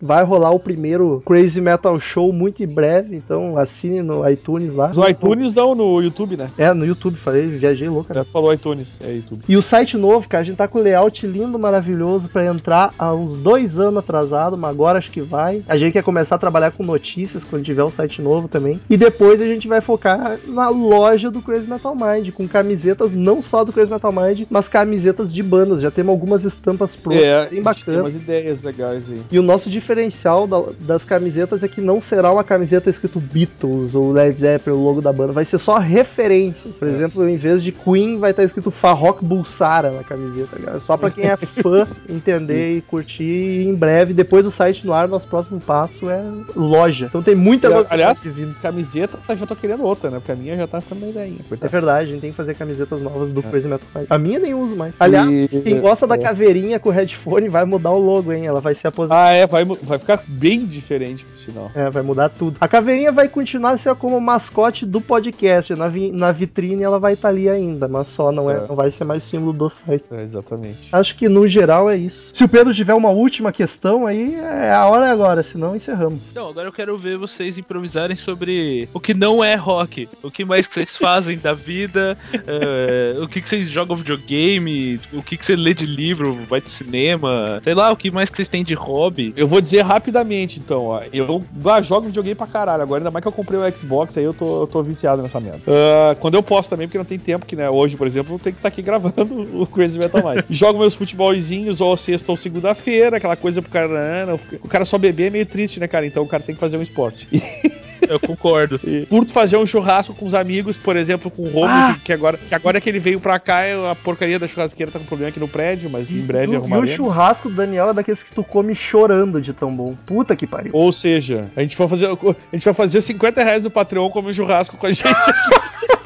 vai rolar o primeiro Crazy Metal Show muito em breve, então assine no iTunes lá. No iTunes não, no YouTube, né? É, no YouTube, falei, viajei louco. Já falou iTunes, é YouTube. E o site novo, cara, a gente tá com o layout lindo, maravilhoso pra entrar há uns dois anos atrasado, mas agora acho que vai. A gente quer começar a trabalhar com notícias quando tiver o site novo também. E depois a gente vai focar na loja do Crazy Metal Mind, com camisetas não só do Crazy Metal Mind, mas camisetas de bandas. Já temos algumas estampas prontas, É, bem gente tem umas ideias legais aí. E o nosso diferencial da- das camisetas é que não será uma camiseta escrito Beatles ou Led Zeppelin, o logo da banda. Vai ser só referências. Por exemplo, em vez de Queen, vai estar escrito Farrock Bulsara na camiseta, cara. Só pra quem é fã entender e curtir. E em breve, depois do site no ar, nosso próximo passo é loja. Então tem muita E, aliás, vindo. camiseta, já tô querendo outra, né? Porque a minha já tá ficando meio velhinha. É verdade, a gente tem que fazer camisetas novas do Crazy Metal Mind. A minha nem uso mais. Aliás, E- quem gosta da é. caveirinha com headphone vai mudar o logo, hein? Ela vai ser aposentada. Ah, é, vai, mu- vai ficar bem diferente pro sinal. É, vai mudar tudo. A caveirinha vai continuar sendo como mascote do podcast. Na, vi- na vitrine ela vai estar ali ainda, mas só não, é, É. não vai ser mais símbolo do site. É, exatamente. Acho que no geral é isso. Se o Pedro tiver uma última questão, aí é a hora agora, senão encerramos. Então, agora eu quero ver vocês improvisarem sobre o que não é rock. O que mais que vocês fazem da vida, eh, o que, que vocês jogam videogame, o que, que você lê de livro, vai pro cinema, sei lá, o que mais que vocês têm de hobby. Eu vou dizer rapidamente, então, ó. Eu ah, jogo videogame pra caralho. Agora, ainda mais que eu comprei o Xbox, aí eu tô, eu tô viciado nessa merda. Ah, quando eu posso também, porque não tem tempo, que né, hoje, por exemplo, eu tenho que estar aqui gravando o Crazy Metal Mind. Jogo meus futebolzinhos, ou sexta ou segunda-feira, aquela coisa pro cara. né, não, o cara só beber é meio triste, né, cara? Então o cara tem que fazer um esporte. Eu concordo. E curto fazer um churrasco com os amigos, por exemplo, com o Romulo, Ah! que, agora, que agora que ele veio pra cá, a porcaria da churrasqueira tá com problema aqui no prédio, mas em breve e, o- e o arrumaremos. churrasco do Daniel é daqueles que tu come chorando de tão bom. Puta que pariu. Ou seja, a gente vai fazer, a gente vai fazer 50 reais no Patreon como um churrasco com a gente aqui.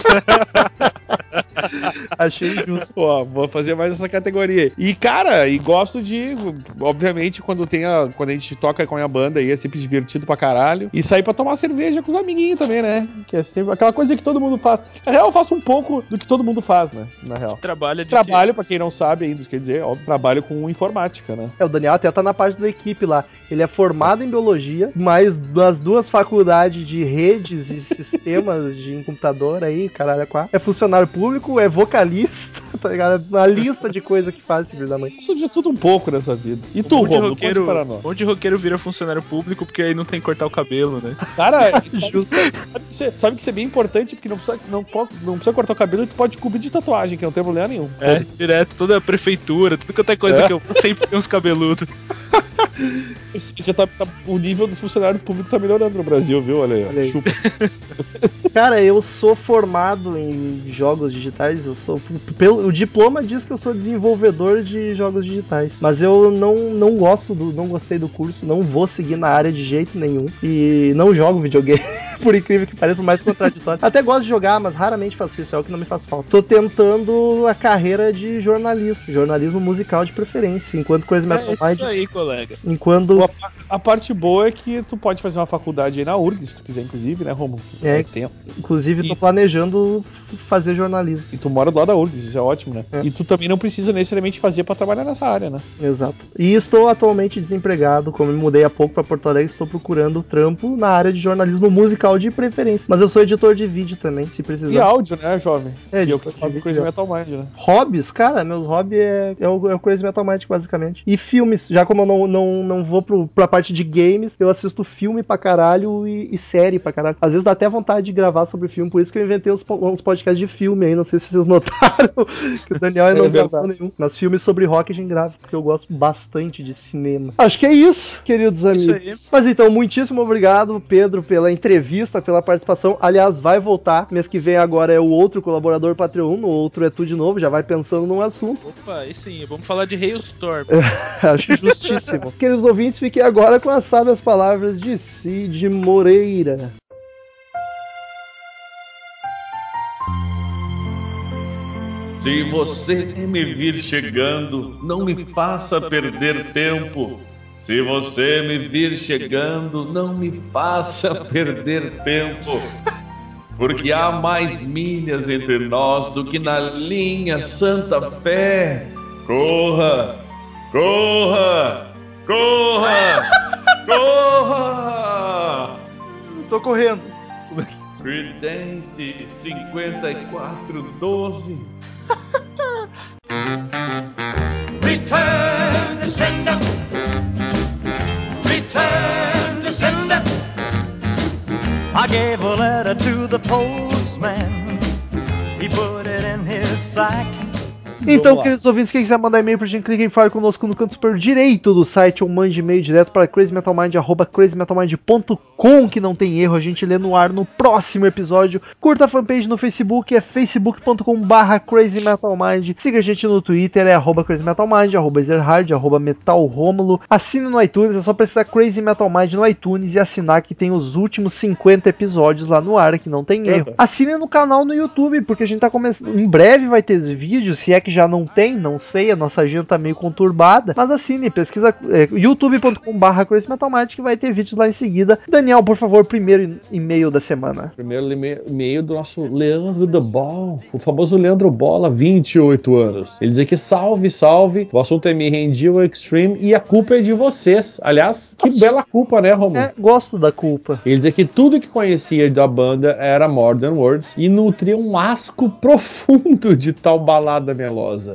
Achei justo. Ó, vou fazer mais essa categoria. E, cara, e gosto de, obviamente, quando tem a, quando a gente toca com a minha banda aí, é sempre divertido pra caralho. E sair pra tomar cerveja com os amiguinhos também, né? Que é sempre aquela coisa que todo mundo faz. Na real, eu faço um pouco do que todo mundo faz, né? Na real. Trabalha de Trabalho, pra quem não sabe ainda, quer dizer, óbvio, trabalho com informática, né? É, o Daniel até tá na parte da equipe lá. Ele é formado em biologia, mas das duas faculdades de redes e sistemas de computador aí, caralho, é. É funcionário público, é vocalista, tá ligado? Uma lista de coisa que faz esse filho da mãe. Isso de tudo um pouco nessa vida. E Um tu, de Romulo, conte roqueiro, para nós. um monte de roqueiro vira funcionário público porque aí não tem que cortar o cabelo, né? Cara, sabe, sabe, que isso é- sabe que isso é bem importante, porque não precisa, não, pode, não precisa cortar o cabelo e tu pode cobrir de tatuagem, que não tem problema nenhum. É, direto, toda a prefeitura, tudo quanto é coisa É. que eu sempre tenho uns cabeludos. Já tá, tá- o nível dos funcionários públicos tá melhorando no Brasil, viu? Olha aí. Olha aí. Chupa. Cara, eu sou formado em jogos digitais, eu sou. Pelo, o diploma diz que eu sou desenvolvedor de jogos digitais. Mas eu não, não gosto do. não gostei do curso, não vou seguir na área de jeito nenhum. E não jogo videogame. Por incrível que pareça, por mais contraditório. Até gosto de jogar, mas raramente faço isso, é o que não me faz falta. Tô tentando a carreira de jornalista, jornalismo musical de preferência, enquanto Crazy Metal É isso aí, colega. Enquanto. A, a parte boa é que tu pode fazer uma faculdade aí na URG, se tu quiser, inclusive, né, Romulo? É. tempo. Inclusive, tô E- planejando fazer jornalismo. E tu mora do lado da URG, isso é ótimo, né? É. E tu também não precisa necessariamente fazer pra trabalhar nessa área, né? Exato. E estou atualmente desempregado, como me mudei há pouco para Porto Alegre, estou procurando trampo na área de jornalismo musical de preferência. Mas eu sou editor de vídeo também, se precisar. E áudio, né, jovem? É, e eu editor que vídeo, Crazy. Metal Mind, né? Hobbies, cara, meus hobbies é, é, o, é o Crazy Metal Mind, basicamente. E filmes, já como eu não, não, não vou pro, pra parte de games, eu assisto filme pra caralho e, e série pra caralho. Às vezes dá até vontade de gravar sobre filme, por isso que eu inventei po- uns podcasts de filme aí, não sei se vocês notaram, que o Daniel É não gravou nenhum. Mas filmes sobre rock a gente grava, porque eu gosto bastante de cinema. Acho que é isso, queridos amigos. Mas então, muitíssimo obrigado, Pedro, pela entrevista, pela participação. Aliás, vai voltar. Mês que vem agora é o outro colaborador Patreon, no outro é tu de novo, já vai pensando num assunto. Opa, aí sim, vamos falar de Hailstorm. Acho justíssimo. Queridos ouvintes, fiquem agora com as sábias palavras de Cid Moreira. Se você me vir chegando, não me faça perder tempo. Se você me vir chegando, não me faça perder tempo. Porque há mais milhas entre nós do que na linha Santa Fé. Corra! Corra! Corra! Corra! Tô correndo. Creedence 5412. Return to sender. Return to sender. I gave a letter to the postman. He put it in his sack. Então, queridos ouvintes, quem quiser mandar e-mail pra gente, clique em Fale Conosco no canto superior direito do site ou mande e-mail direto para crazymetalmind, arroba crazymetalmind.com, que não tem erro, a gente lê no ar no próximo episódio. Curta a fanpage no Facebook, é facebook.com barra crazymetalmind. Siga a gente no Twitter, é arroba crazymetalmind, arroba ezerhard, arroba metalromulo. Assine no iTunes, é só precisar Crazy Metal Mind no iTunes e assinar que tem os últimos 50 episódios lá no ar, que não tem erro. Assine no canal no YouTube, porque a gente tá começando. Em breve vai ter vídeo, se é que já não tem, não sei, a nossa agenda tá meio conturbada. Mas assine, pesquisa é, youtube.com.br Crazy Metal Mind que vai ter vídeos lá em seguida. Daniel, por favor, primeiro e-mail da semana. Primeiro e-mail do nosso Leandro The Ball, o famoso Leandro Bola, 28 anos. Ele diz aqui: salve, salve. O assunto é me rendi ao Extreme e a culpa é de vocês. Aliás, que bela culpa, né, Romulo? É, gosto da culpa. Ele diz que tudo que conhecia da banda era More Than Words e nutria um asco profundo de tal balada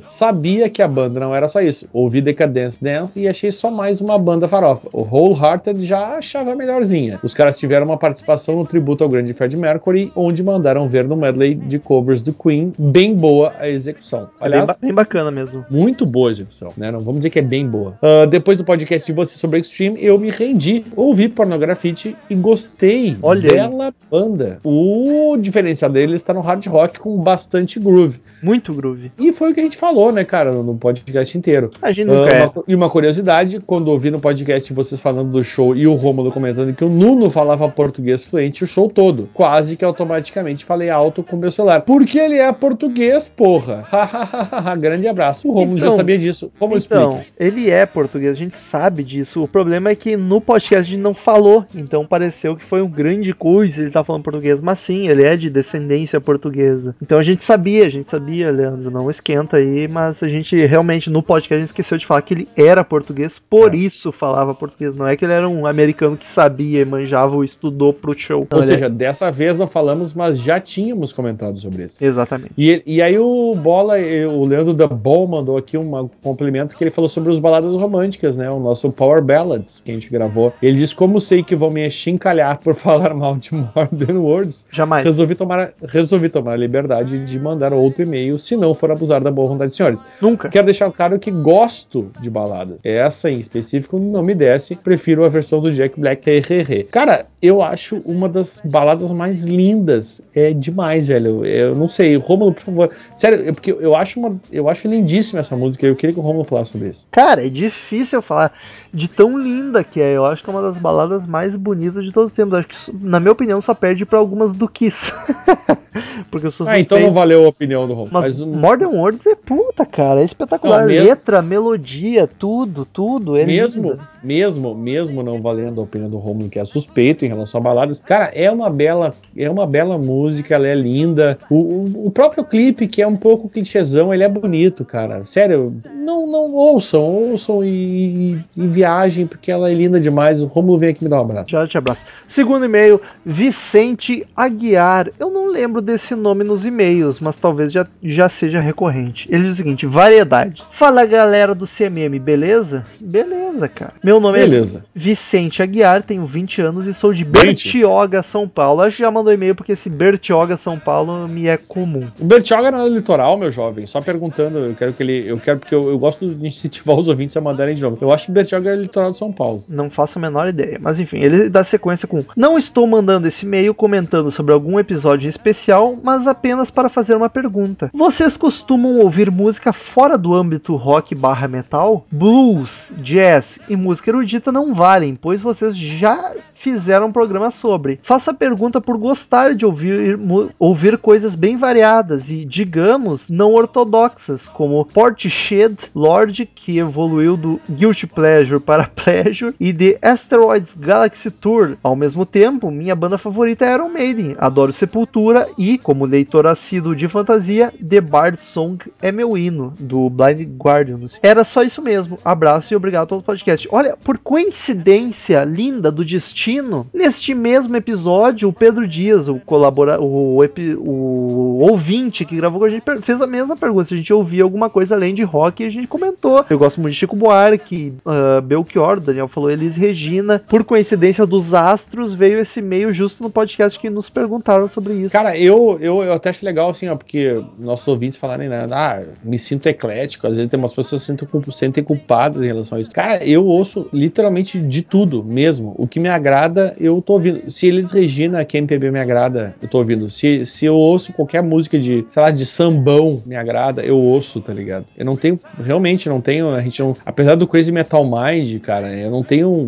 Sabia que a banda não era só isso. Ouvi Decadence Dance e achei só mais uma banda farofa. O Wholehearted já achava melhorzinha. Os caras tiveram uma participação no tributo ao grande Fred Mercury, onde mandaram ver no medley de covers do Queen. Bem boa a execução. É bem, Aliás, ba- bem bacana mesmo. muito boa a execução, né? Não vamos dizer que é bem boa. Ah, depois do podcast de você sobre Extreme, eu me rendi, ouvi Pornografite e gostei. Olha aí. Bela banda. O diferencial dele está no hard rock com bastante groove. Muito groove. E foi o que a gente falou, né, cara, no podcast inteiro. A gente nunca Ah, é. uma e uma curiosidade, quando ouvi no podcast vocês falando do show e o Rômulo comentando que o Nuno falava português fluente o show todo, quase que automaticamente falei alto com meu celular. Porque ele é português, porra. Grande abraço. O Rômulo já Então, sabia disso. Como Então, explica? ele é português, a gente sabe disso. O problema é que no podcast a gente não falou, então pareceu que foi um grande coisa ele tá falando português. Mas sim, ele é de descendência portuguesa. Então a gente sabia, a gente sabia, Leandro, não esquenta aí, mas a gente realmente no podcast a gente esqueceu de falar que ele era português, por isso falava português. Não é que ele era um americano que sabia, manjava ou estudou pro show. Não, Ou é- seja, dessa vez não falamos, mas já tínhamos comentado sobre isso. Exatamente. E, e aí o Bola, o Leandro da Ball mandou aqui um complemento que ele falou sobre os baladas românticas, né? O nosso Power Ballads que a gente gravou. Ele diz como sei que vão me chincalhar por falar mal de More Than Words. Jamais. Resolvi tomar, resolvi tomar a liberdade de mandar outro e-mail, se não for abusar da boa vontade senhores. Nunca. Quero deixar claro que gosto de baladas. Essa em específico não me desce, prefiro a versão do Jack Black. Hehehe. Cara, eu acho uma das baladas mais lindas. É demais, velho. Eu não sei, Rômulo, por favor. Sério, é porque eu acho uma, eu acho lindíssima essa música. Eu queria que o Rômulo falasse sobre isso. Cara, é difícil eu falar de tão linda que é. Eu acho que é uma das baladas mais bonitas de todos os tempos. Acho que, na minha opinião, só perde pra algumas do Kiss. Porque eu sou Ah, então suspeito. não valeu a opinião do Rômulo. Mas, Mas, um- Modern Words é puta, cara. É espetacular. Não, mesmo- Letra, melodia, tudo, tudo. É mesmo, linda. mesmo, mesmo não valendo a opinião do Romulo, que é suspeito em relação a baladas, cara, é uma bela, é uma bela música, ela é linda. O, o, o próprio clipe, que é um pouco clichêzão, ele é bonito, cara. Sério, não, não ouçam, ouçam e, e, e viajem, porque ela é linda demais. O Romulo vem aqui me dar um abraço. Já te abraço. Segundo e-mail, Vicente Aguiar. Eu não lembro desse nome nos e-mails, mas talvez já, já seja recorrente. Ele diz o seguinte: variedades. Fala galera do CMM, beleza? Beleza, cara. Meu nome Beleza. é Vicente Aguiar, tenho 20 anos e sou de 20? Bertioga, São Paulo. Acho que já mandou e-mail porque esse Bertioga, São Paulo me é comum. O Bertioga não é litoral, meu jovem. Só perguntando, eu quero que ele. Eu quero, porque eu, eu gosto de incentivar os ouvintes a mandarem de novo. Eu acho que Bertioga é litoral de São Paulo. Não faço a menor ideia. Mas enfim, ele dá sequência com: Não estou mandando esse e-mail comentando sobre algum episódio em especial, mas apenas para fazer uma pergunta. Vocês costumam ouvir música fora do âmbito rock barra metal? Blues, jazz e música erudita não valem, pois vocês já fizeram um programa sobre. Faço a pergunta por gostar de ouvir, ouvir coisas bem variadas e, digamos, não ortodoxas, como Portishead Lord, que evoluiu do Guilty Pleasure para Pleasure, e The Asteroids Galaxy Tour. Ao mesmo tempo, minha banda favorita é Iron Maiden, adoro Sepultura e, como leitor assíduo de fantasia, The Bard Song é meu hino, do Blind Guardians. Era só isso mesmo. Abraço e obrigado pelo podcast. Olha, por coincidência linda do destino, neste mesmo episódio, o Pedro Dias, o colabora o, o ouvinte que gravou com a gente, fez a mesma pergunta. Se a gente ouvia alguma coisa além de rock, e a gente comentou. Eu gosto muito de Chico Buarque, uh, Belchior, Daniel falou Elis Regina. Por coincidência dos astros, veio esse e-mail justo no podcast que nos perguntaram sobre isso. Cara, eu, eu, eu até acho legal, assim, ó, porque nossos ouvintes falarem, né, ah, me sinto eclético, às vezes tem umas pessoas que se sentem culpadas em relação a isso. Cara, eu ouço literalmente de tudo mesmo. O que me agrada agrada, eu tô ouvindo. Se eles Regina, que MPB me agrada, eu tô ouvindo. Se, se eu ouço qualquer música de, sei lá, de sambão me agrada, eu ouço, tá ligado? Eu não tenho, realmente não tenho, a gente não, apesar do Crazy Metal Mind, cara, eu não tenho um,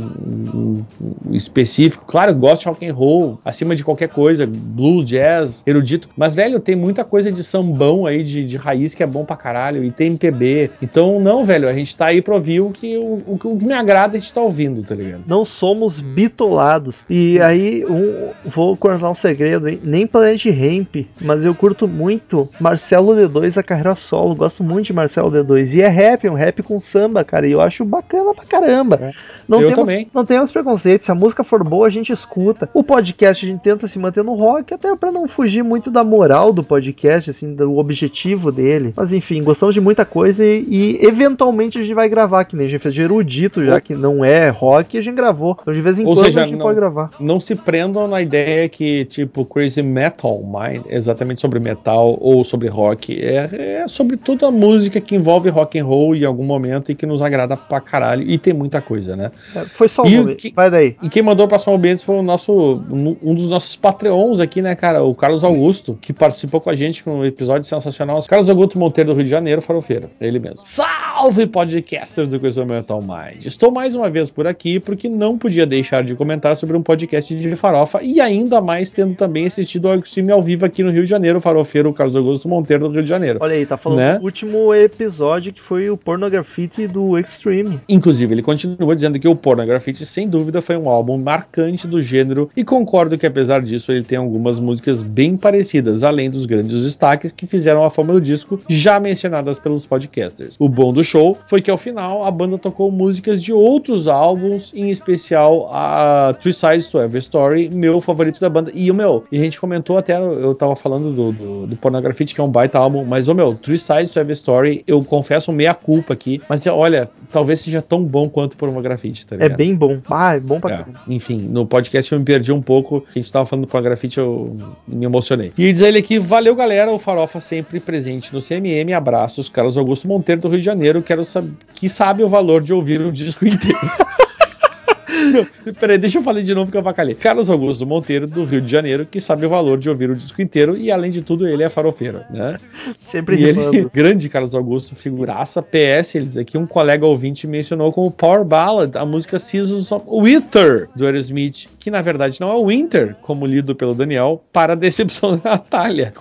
um- um específico. Claro, eu gosto de rock and roll, acima de qualquer coisa, blues, jazz, erudito. Mas, velho, tem muita coisa de sambão aí, de, de raiz que é bom pra caralho, e tem MPB. Então, não, velho, a gente tá aí pra ouvir o que, o, o que me agrada a gente tá ouvindo, tá ligado? Não somos bitolados. E aí, um- vou contar um segredo, hein? Nem Planet Ramp, mas eu curto muito Marcelo D2, a carreira solo. Gosto muito de Marcelo D2. E é rap, é um rap com samba, cara. E eu acho bacana pra caramba. Não Eu temos, também. Não temos preconceito. Se a música for boa, a gente escuta. O podcast a gente tenta se manter no rock, até pra não fugir muito da moral do podcast, assim, do objetivo dele. Mas enfim, gostamos de muita coisa e, e eventualmente a gente vai gravar, que nem a gente fez de erudito, já que não é rock, a gente gravou. Então de vez em Ou quando seja, a gente não- pode gravar. Não se prendam na ideia que, tipo, Crazy Metal Mind é exatamente sobre metal ou sobre rock. É, é sobre toda a música que envolve rock and roll em algum momento e que nos agrada pra caralho. E tem muita coisa, né? É, Foi só um E que- Vai daí. E quem mandou pra São Bento foi o nosso, um dos nossos Patreons aqui, né, cara? O Carlos Augusto, que participou com a gente com um episódio sensacional. Carlos Augusto Monteiro do Rio de Janeiro, farofeiro. Ele mesmo. Salve, podcasters do Coisa Mental Mind. Estou mais uma vez por aqui porque não podia deixar de comentar sobre um podcast de farofa e ainda mais tendo também assistido ao Extreme ao vivo aqui no Rio de Janeiro, farofeiro Carlos Augusto Monteiro do Rio de Janeiro. Olha aí, tá falando Né? do último episódio que foi o Pornografite do Extreme. Inclusive, ele continua dizendo que o Pornografite, sem dúvida, foi um álbum marcante do gênero e concordo que, apesar disso, ele tem algumas músicas bem parecidas, além dos grandes destaques que fizeram a fama do disco, já mencionadas pelos podcasters. O bom do show foi que, ao final, a banda tocou músicas de outros álbuns, em especial a Three Sides to Every Story, meu favorito da banda. E o meu, e a gente comentou até, eu tava falando do, do, do Pornografite, que é um baita álbum, mas o meu, Three Sides to Every Story, eu confesso meia culpa aqui, mas olha, talvez seja tão bom quanto Pornografite, tá É ligado? bem bom. Ah, é bom pra É, enfim, no podcast eu me perdi um pouco. A gente tava falando do Pornografite, eu me emocionei. E diz ele aqui: valeu, galera. O Farofa sempre presente no CMM. Abraços, Carlos Augusto Monteiro do Rio de Janeiro. Quero saber que sabe o valor de ouvir o disco inteiro. Não, Peraí, deixa eu falar de novo que eu vacalhei. Carlos Augusto Monteiro, do Rio de Janeiro, que sabe o valor de ouvir o disco inteiro e, além de tudo, ele é farofeiro, né? Sempre E ele, grande Carlos Augusto, figuraça. PS, ele diz aqui, um colega ouvinte mencionou como Power Ballad a música Seasons of Wither, do Aerosmith, que na verdade não é Winter, como lido pelo Daniel, para a decepção da Natália.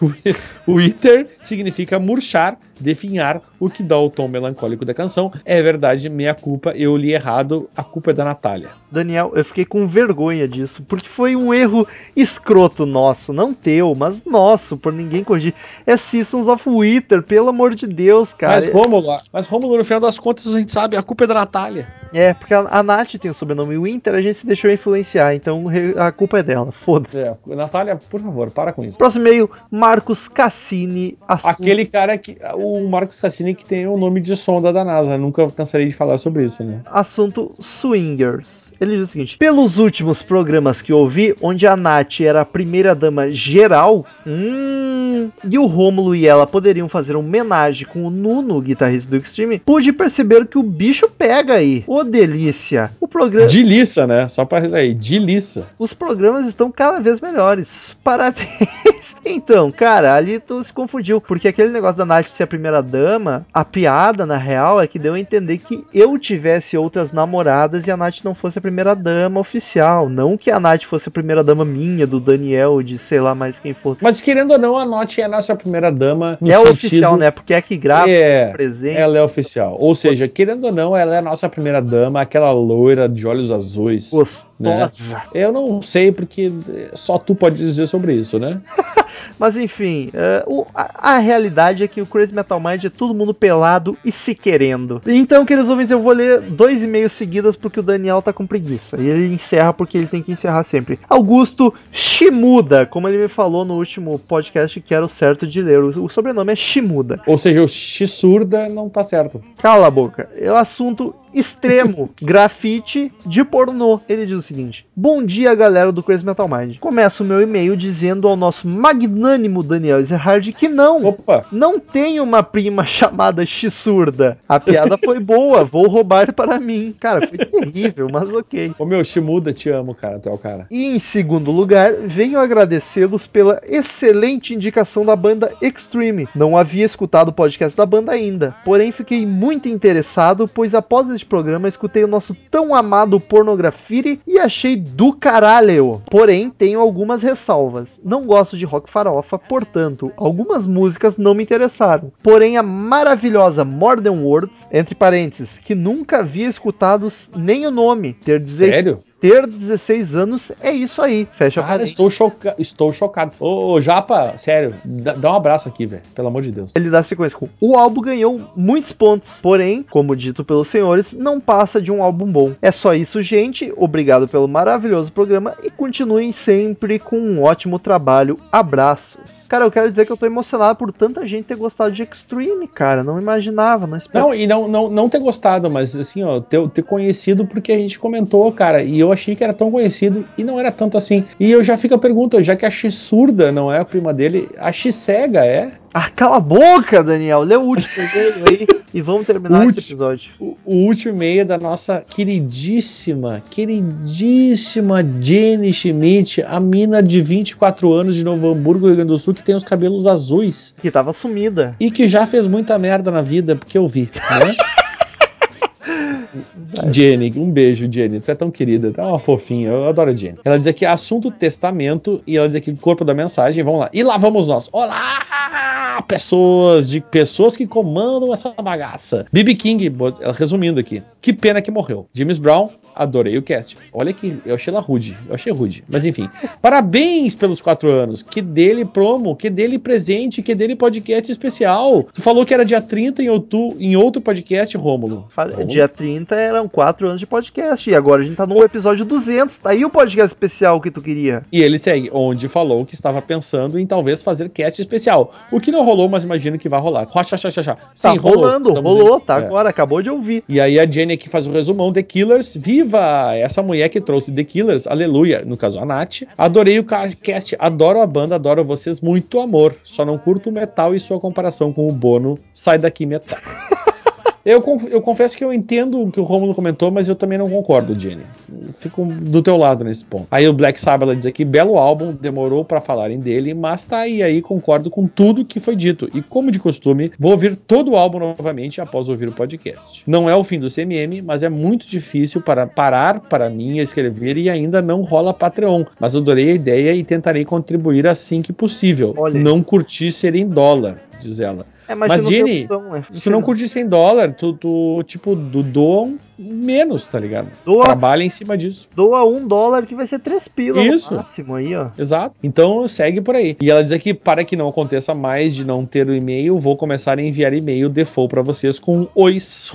Wither significa murchar, definhar, o que dá o tom melancólico da canção. É verdade, minha culpa, eu li errado, a culpa é da Natália. Daniel, eu fiquei com vergonha disso, porque foi um erro escroto nosso, não teu, mas nosso, por ninguém corrigir. É Seasons of Wither, pelo amor de Deus, cara. Mas Rômulo, mas Rômulo, no final das contas, a gente sabe, a culpa é da Natália. É, porque a, a Nath tem o sobrenome Winter, a gente se deixou influenciar, então a culpa é dela, foda-se. É, Natália, por favor, para com isso. Próximo e-mail, Marcos Cassini. assunto- Aquele cara que. O Marcos Cassini que tem o nome de sonda da NASA. Nunca cansarei de falar sobre isso, né? Assunto Swingers. Ele diz o seguinte: pelos últimos programas que ouvi, onde a Nath era a primeira dama geral, hum, e o Rômulo e ela poderiam fazer uma homenagem com o Nuno, o guitarrista do Extreme, pude perceber que o bicho pega aí. Ô delícia! O programa. De liça, né? Só pra aí, de liça. Os programas estão cada vez melhores. Parabéns. Então, cara, ali tu se confundiu. Porque aquele negócio da Nath ser a primeira dama, a piada, na real, é que deu a entender que eu tivesse outras namoradas e a Nath não fosse a primeira dama oficial. Não que a Nath fosse a primeira dama minha, do Daniel, de sei lá mais quem fosse. Mas querendo ou não, a Note é a nossa primeira dama. no é sentido- oficial, né? Porque é que grava, É, presente. ela é oficial. Ou seja, querendo ou não, ela é a nossa primeira dama, aquela loira de olhos azuis. né? Gostosa. Eu não sei porque só tu pode dizer sobre isso, né? Mas enfim, é, o- a, a realidade é que o Crazy Metal Mind é todo mundo pelado e se querendo. Então, queridos ouvintes, eu vou ler dois e-mails seguidas porque o Daniel tá com preguiça. E ele encerra porque ele tem que encerrar sempre. Augusto Shimuda, como ele me falou no último podcast que era o certo de ler. O, sobrenome é Shimuda. Ou seja, o X surda não tá certo. Cala a boca. É o assunto extremo, grafite de pornô. Ele diz o seguinte: Bom dia, galera do Crazy Metal Mind. Começa o meu e-mail dizendo ao nosso magnânimo Daniel Ezerhard que não, Opa! não tem uma prima chamada Xsurda. A piada foi boa, vou roubar para mim. Cara, foi terrível, mas ok. Ô meu, Shimuda, te amo, cara. Tu é o cara. E em segundo lugar, venho agradecê-los pela excelente indicação da banda Extreme. Não havia escutado o podcast da banda ainda, porém fiquei muito interessado, pois após este programa escutei o nosso tão amado Pornografire e achei do caralho. Porém, tenho algumas ressalvas. Não gosto de rock farofa, portanto, algumas músicas não me interessaram. Porém, a maravilhosa Modern Words, entre parênteses, que nunca havia escutado nem o nome, ter 16 Sério? Ter 16 anos é isso aí. Fecha Cara, parênteses. estou, choca... estou chocado. Ô, ô, Japa, sério, dá, dá um abraço aqui, velho. Pelo amor de Deus. Ele dá sequência com o álbum ganhou muitos pontos, porém, como dito pelos senhores, não passa de um álbum bom. É só isso, gente. Obrigado pelo maravilhoso programa e continuem sempre com um ótimo trabalho. Abraços. Cara, eu quero dizer que eu tô emocionado por tanta gente ter gostado de Extreme, cara. Não imaginava, não esperava. Não, e não, não, não ter gostado, mas assim, ó, ter, ter conhecido porque a gente comentou, cara, e eu achei que era tão conhecido e não era tanto assim. E eu já fico a pergunta, já que a X-surda não é a prima dele, a X-cega é? Ah, cala a boca, Daniel. Lê o último e-mail aí e vamos terminar esse episódio. O, o último e-mail da nossa queridíssima, queridíssima Jenny Schmidt, a mina de 24 anos de Novo Hamburgo, Rio Grande do Sul, que tem os cabelos azuis Que tava sumida. e que já fez muita merda na vida, porque eu vi, né? Jenny, um beijo, Jenny. Tu é tão querida, é uma fofinha. Eu adoro a Jenny. Ela diz aqui assunto testamento e ela diz aqui corpo da mensagem. Vamos lá. E lá vamos nós. Olá, pessoas de pessoas que comandam essa bagaça. BB King, resumindo aqui. Que pena que morreu. James Brown, adorei o cast. Olha que eu achei ela rude. Eu achei rude. Mas enfim. Parabéns pelos quatro anos. Que dele promo, que dele presente, que dele podcast especial. Tu falou que era dia 30 em, outubro, em outro podcast, Rômulo. Dia 30 eram 4 anos de podcast. E agora a gente tá no episódio 200. Tá aí o podcast especial que tu queria. E ele segue, onde falou que estava pensando em talvez fazer cast especial. O que não rolou, mas imagino que vai rolar. Rocha, xa, xa, xa. Tá Sim, rolou. rolando, rolou, em- tá é. agora, acabou de ouvir. E aí a Jenny aqui faz o resumão, The Killers, viva! Essa mulher que trouxe The Killers, aleluia, no caso a Nath. Adorei o ca- cast, adoro a banda, adoro vocês, muito amor. Só não curto o metal e sua comparação com o Bono, sai daqui metal. Eu, eu confesso que eu entendo o que o Romulo comentou, mas eu também não concordo, Jenny. Fico do teu lado nesse ponto. Aí o Black Sabbath diz aqui, belo álbum, demorou pra falarem dele, mas tá aí, aí concordo com tudo que foi dito. E como de costume, vou ouvir todo o álbum novamente após ouvir o podcast. Não é o fim do CMM, mas é muito difícil para parar para mim a escrever e ainda não rola Patreon. Mas adorei a ideia e tentarei contribuir assim que possível. Olha. Não curti ser em dólar, diz ela. É, Mas, Jenny, né? Se tu não curtir 100 dólares, tu, tu, tipo, do, doa um menos, tá ligado? Doa- Trabalha em cima disso. Doa um dólar que vai ser três pila Isso. máximo aí, ó. Exato. Então segue por aí. E ela diz aqui: para que não aconteça mais de não ter o e-mail, vou começar a enviar e-mail default pra vocês com ois.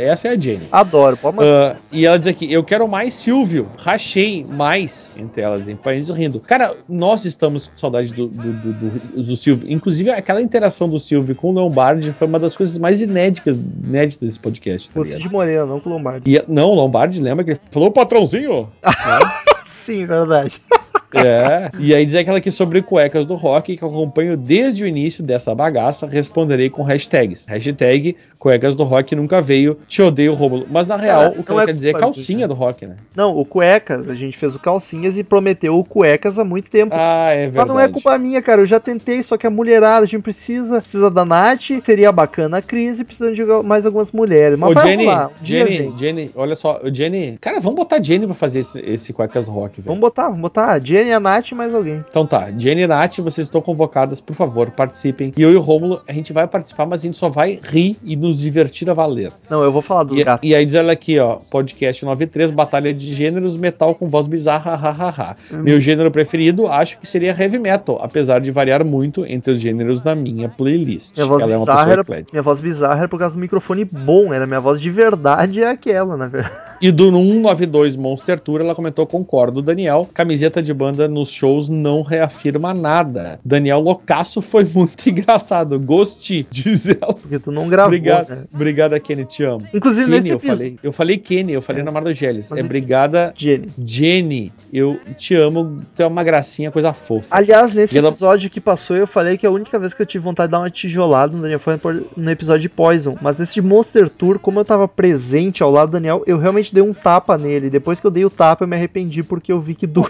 Essa é a Jenny. Adoro, pode mandar. Ah, e ela diz aqui: Eu quero mais Silvio. Rachei mais entre elas, em países rindo. Cara, nós estamos com saudade do, do, do, do- do Silvio. Inclusive, aquela interação do Silvio com o Lombardi foi uma das coisas mais inéditas, inéditas desse podcast. Tá O ligado? Cid Moreira, não com o Lombardi. E, não, o Lombardi, lembra que ele falou patrãozinho? Sim, verdade. É. E aí diz aquela aqui sobre cuecas do rock que eu acompanho desde o início dessa bagaça, responderei com hashtags. Hashtag cuecas do rock nunca veio, te odeio, Rômulo. Mas na real, Cara, o que ela é quer dizer é calcinha do rock, né? Não, o Cuecas, a gente fez o Calcinhas e prometeu o Cuecas há muito tempo. Ah, é Mas verdade. não é culpa minha, cara. Eu já tentei, só que a mulherada, a gente precisa, precisa da Nath, seria bacana a crise, precisando de mais algumas mulheres. Mas Ô, Jenny, rolar, um Jenny. Jenny, olha só, Jenny. Cara, vamos botar a Jenny pra fazer esse, esse cuecas do rock, velho. Vamos botar, vamos botar a Jenny, a Nath e mais alguém. Então tá, Jenny e Nath, vocês estão convocadas, por favor, participem. E eu e o Rômulo, a gente vai participar, mas a gente só vai rir e nos divertir a valer. Não, eu vou falar dos E, gatos. e aí diz ela aqui, ó, podcast 93, Batalha de Gêneros, metal com voz bizarra, hahaha. Hum. Meu gênero preferido, acho que seria heavy metal, apesar de variar muito entre os gêneros na minha playlist. Minha voz, ela é uma bizarra era, eclética. minha voz bizarra era por causa do microfone bom, era minha voz de verdade é aquela, na verdade. E do 192 Monster Tour, ela comentou, concordo, Daniel, camiseta de banda nos shows não reafirma nada. Daniel Locasso foi muito engraçado. Gostei, diz ela. Porque tu não gravou, Obrigado, né? obrigada, Kenny, te amo. Inclusive, Kenny, nesse eu episódio- falei. Eu falei Kenny, eu falei na Mardogeles. Mas É é- obrigada, Jenny. Jenny. Eu te amo, tu é uma gracinha, coisa fofa. Aliás, nesse ela- episódio que passou, eu falei que a única vez que eu tive vontade de dar uma tijolada no Daniel foi no episódio de Poison. Mas nesse de Monster Tour, como eu tava presente ao lado do Daniel, eu realmente dei um tapa nele. Depois que eu dei o tapa, eu me arrependi porque eu vi que doeu.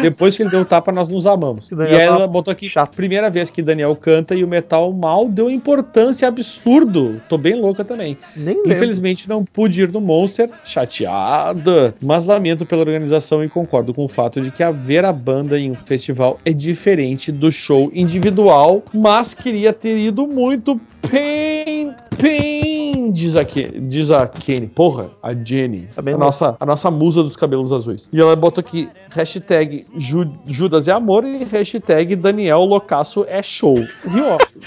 Depois que ele deu o tapa, nós nos amamos. E Daniel aí ela botou aqui, primeira vez que Daniel canta e o metal mal deu importância absurdo. Tô bem louca também. Nem lembro. Infelizmente não pude ir no Monster, chateada, mas lamento pela organização e concordo com o fato de que a ver a banda em um festival é diferente do show individual, mas queria ter ido muito bem, bem, diz a, Ke- diz a Kenny. Porra, a Jenny, Tá a nossa, a nossa musa dos cabelos azuis. E ela botou aqui, hashtag Ju- Judas é amor e hashtag Daniel Loucaço é show. Viu?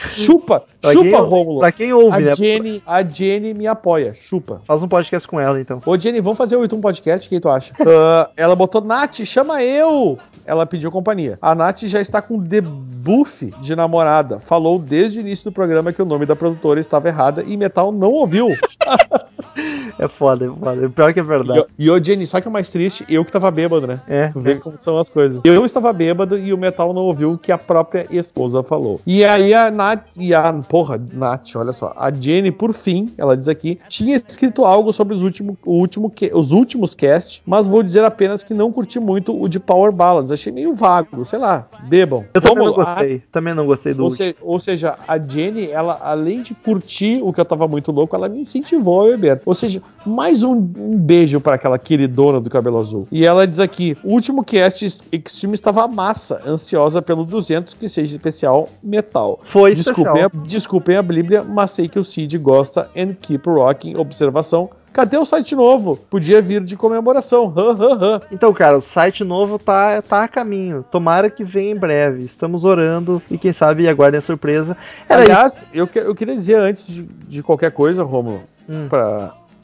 Chupa, Pra chupa, quem- Rômulo. Pra quem ouve, A né? Jenny, a Jenny me apoia, chupa. Faz um podcast com ela, então. Ô, Jenny, vamos fazer o 81 Podcast? O que tu acha? Ah, ela botou, Nath, chama eu! Ela pediu companhia. A Nath já está com debuff de namorada. Falou desde o início do programa que o nome da produtora estava errada e Metal não ouviu. É foda, é foda. Pior que é verdade. e ô, Jenny, só que o mais triste, eu que tava bêbado, né? É, Tu vê como são as coisas. Eu estava bêbado e o Metal não ouviu o que a própria esposa falou. E aí a Nath, e a, porra, Nath, olha só, a Jenny, por fim, ela diz aqui, tinha escrito algo sobre os, último, o último, os últimos cast, mas vou dizer apenas que não curti muito o de Power Ballads. Achei meio vago, sei lá, bebam. Eu também não Vamos, a- gostei. Também não gostei do ou, se- ou seja, a Jenny, ela, além de curtir o que eu tava muito louco, ela me incentivou a beber. Ou seja, mais um, um beijo para aquela queridona do cabelo azul. E ela diz aqui: o último cast Extreme estava massa, ansiosa pelo 200 que seja especial metal. Foi desculpem especial. a, desculpem a Bíblia, mas sei que o Cid gosta and keep rocking. Observação. Cadê o site novo? Podia vir de comemoração. Então, cara, o site novo tá, tá a caminho. Tomara que venha em breve. Estamos orando e quem sabe aguardem a surpresa. Era Aliás, isso. Eu, que- eu queria dizer antes de, de qualquer coisa, Romulo, Hum.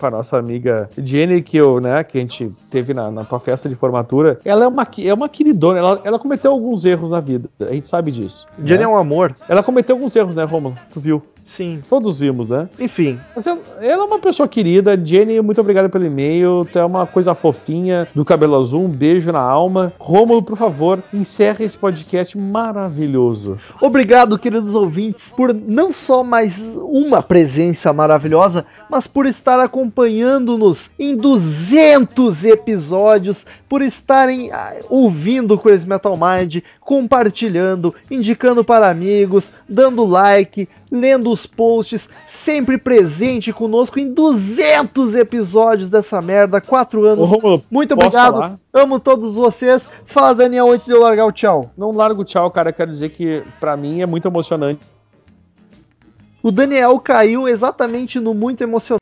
Pra, pra nossa amiga Jenny, que, eu, né, que a gente teve na, na tua festa de formatura, ela é uma, é uma queridona, ela, ela cometeu alguns erros na vida, a gente sabe disso. Jenny né? é um amor. Ela cometeu alguns erros, né, Romulo? Tu viu? Sim. Todos vimos, né? Enfim, ela, ela é uma pessoa querida. Jenny, muito obrigado pelo e-mail. Tu é uma coisa fofinha do cabelo azul. Um beijo na alma. Rômulo, por favor, encerre esse podcast maravilhoso. Obrigado, queridos ouvintes, por não só mais uma presença maravilhosa, mas por estar acompanhando-nos em 200 episódios, por estarem ah, ouvindo o Crazy Metal Mind, compartilhando, indicando para amigos, dando like, lendo os posts, sempre presente conosco em 200 episódios dessa merda, 4 anos. Ô, Rômulo, Muito obrigado, falar? amo todos vocês. Fala, Daniel, antes de eu largar o tchau. Não largo tchau, cara. Quero dizer que pra mim é muito emocionante. O Daniel caiu exatamente no muito emocionante.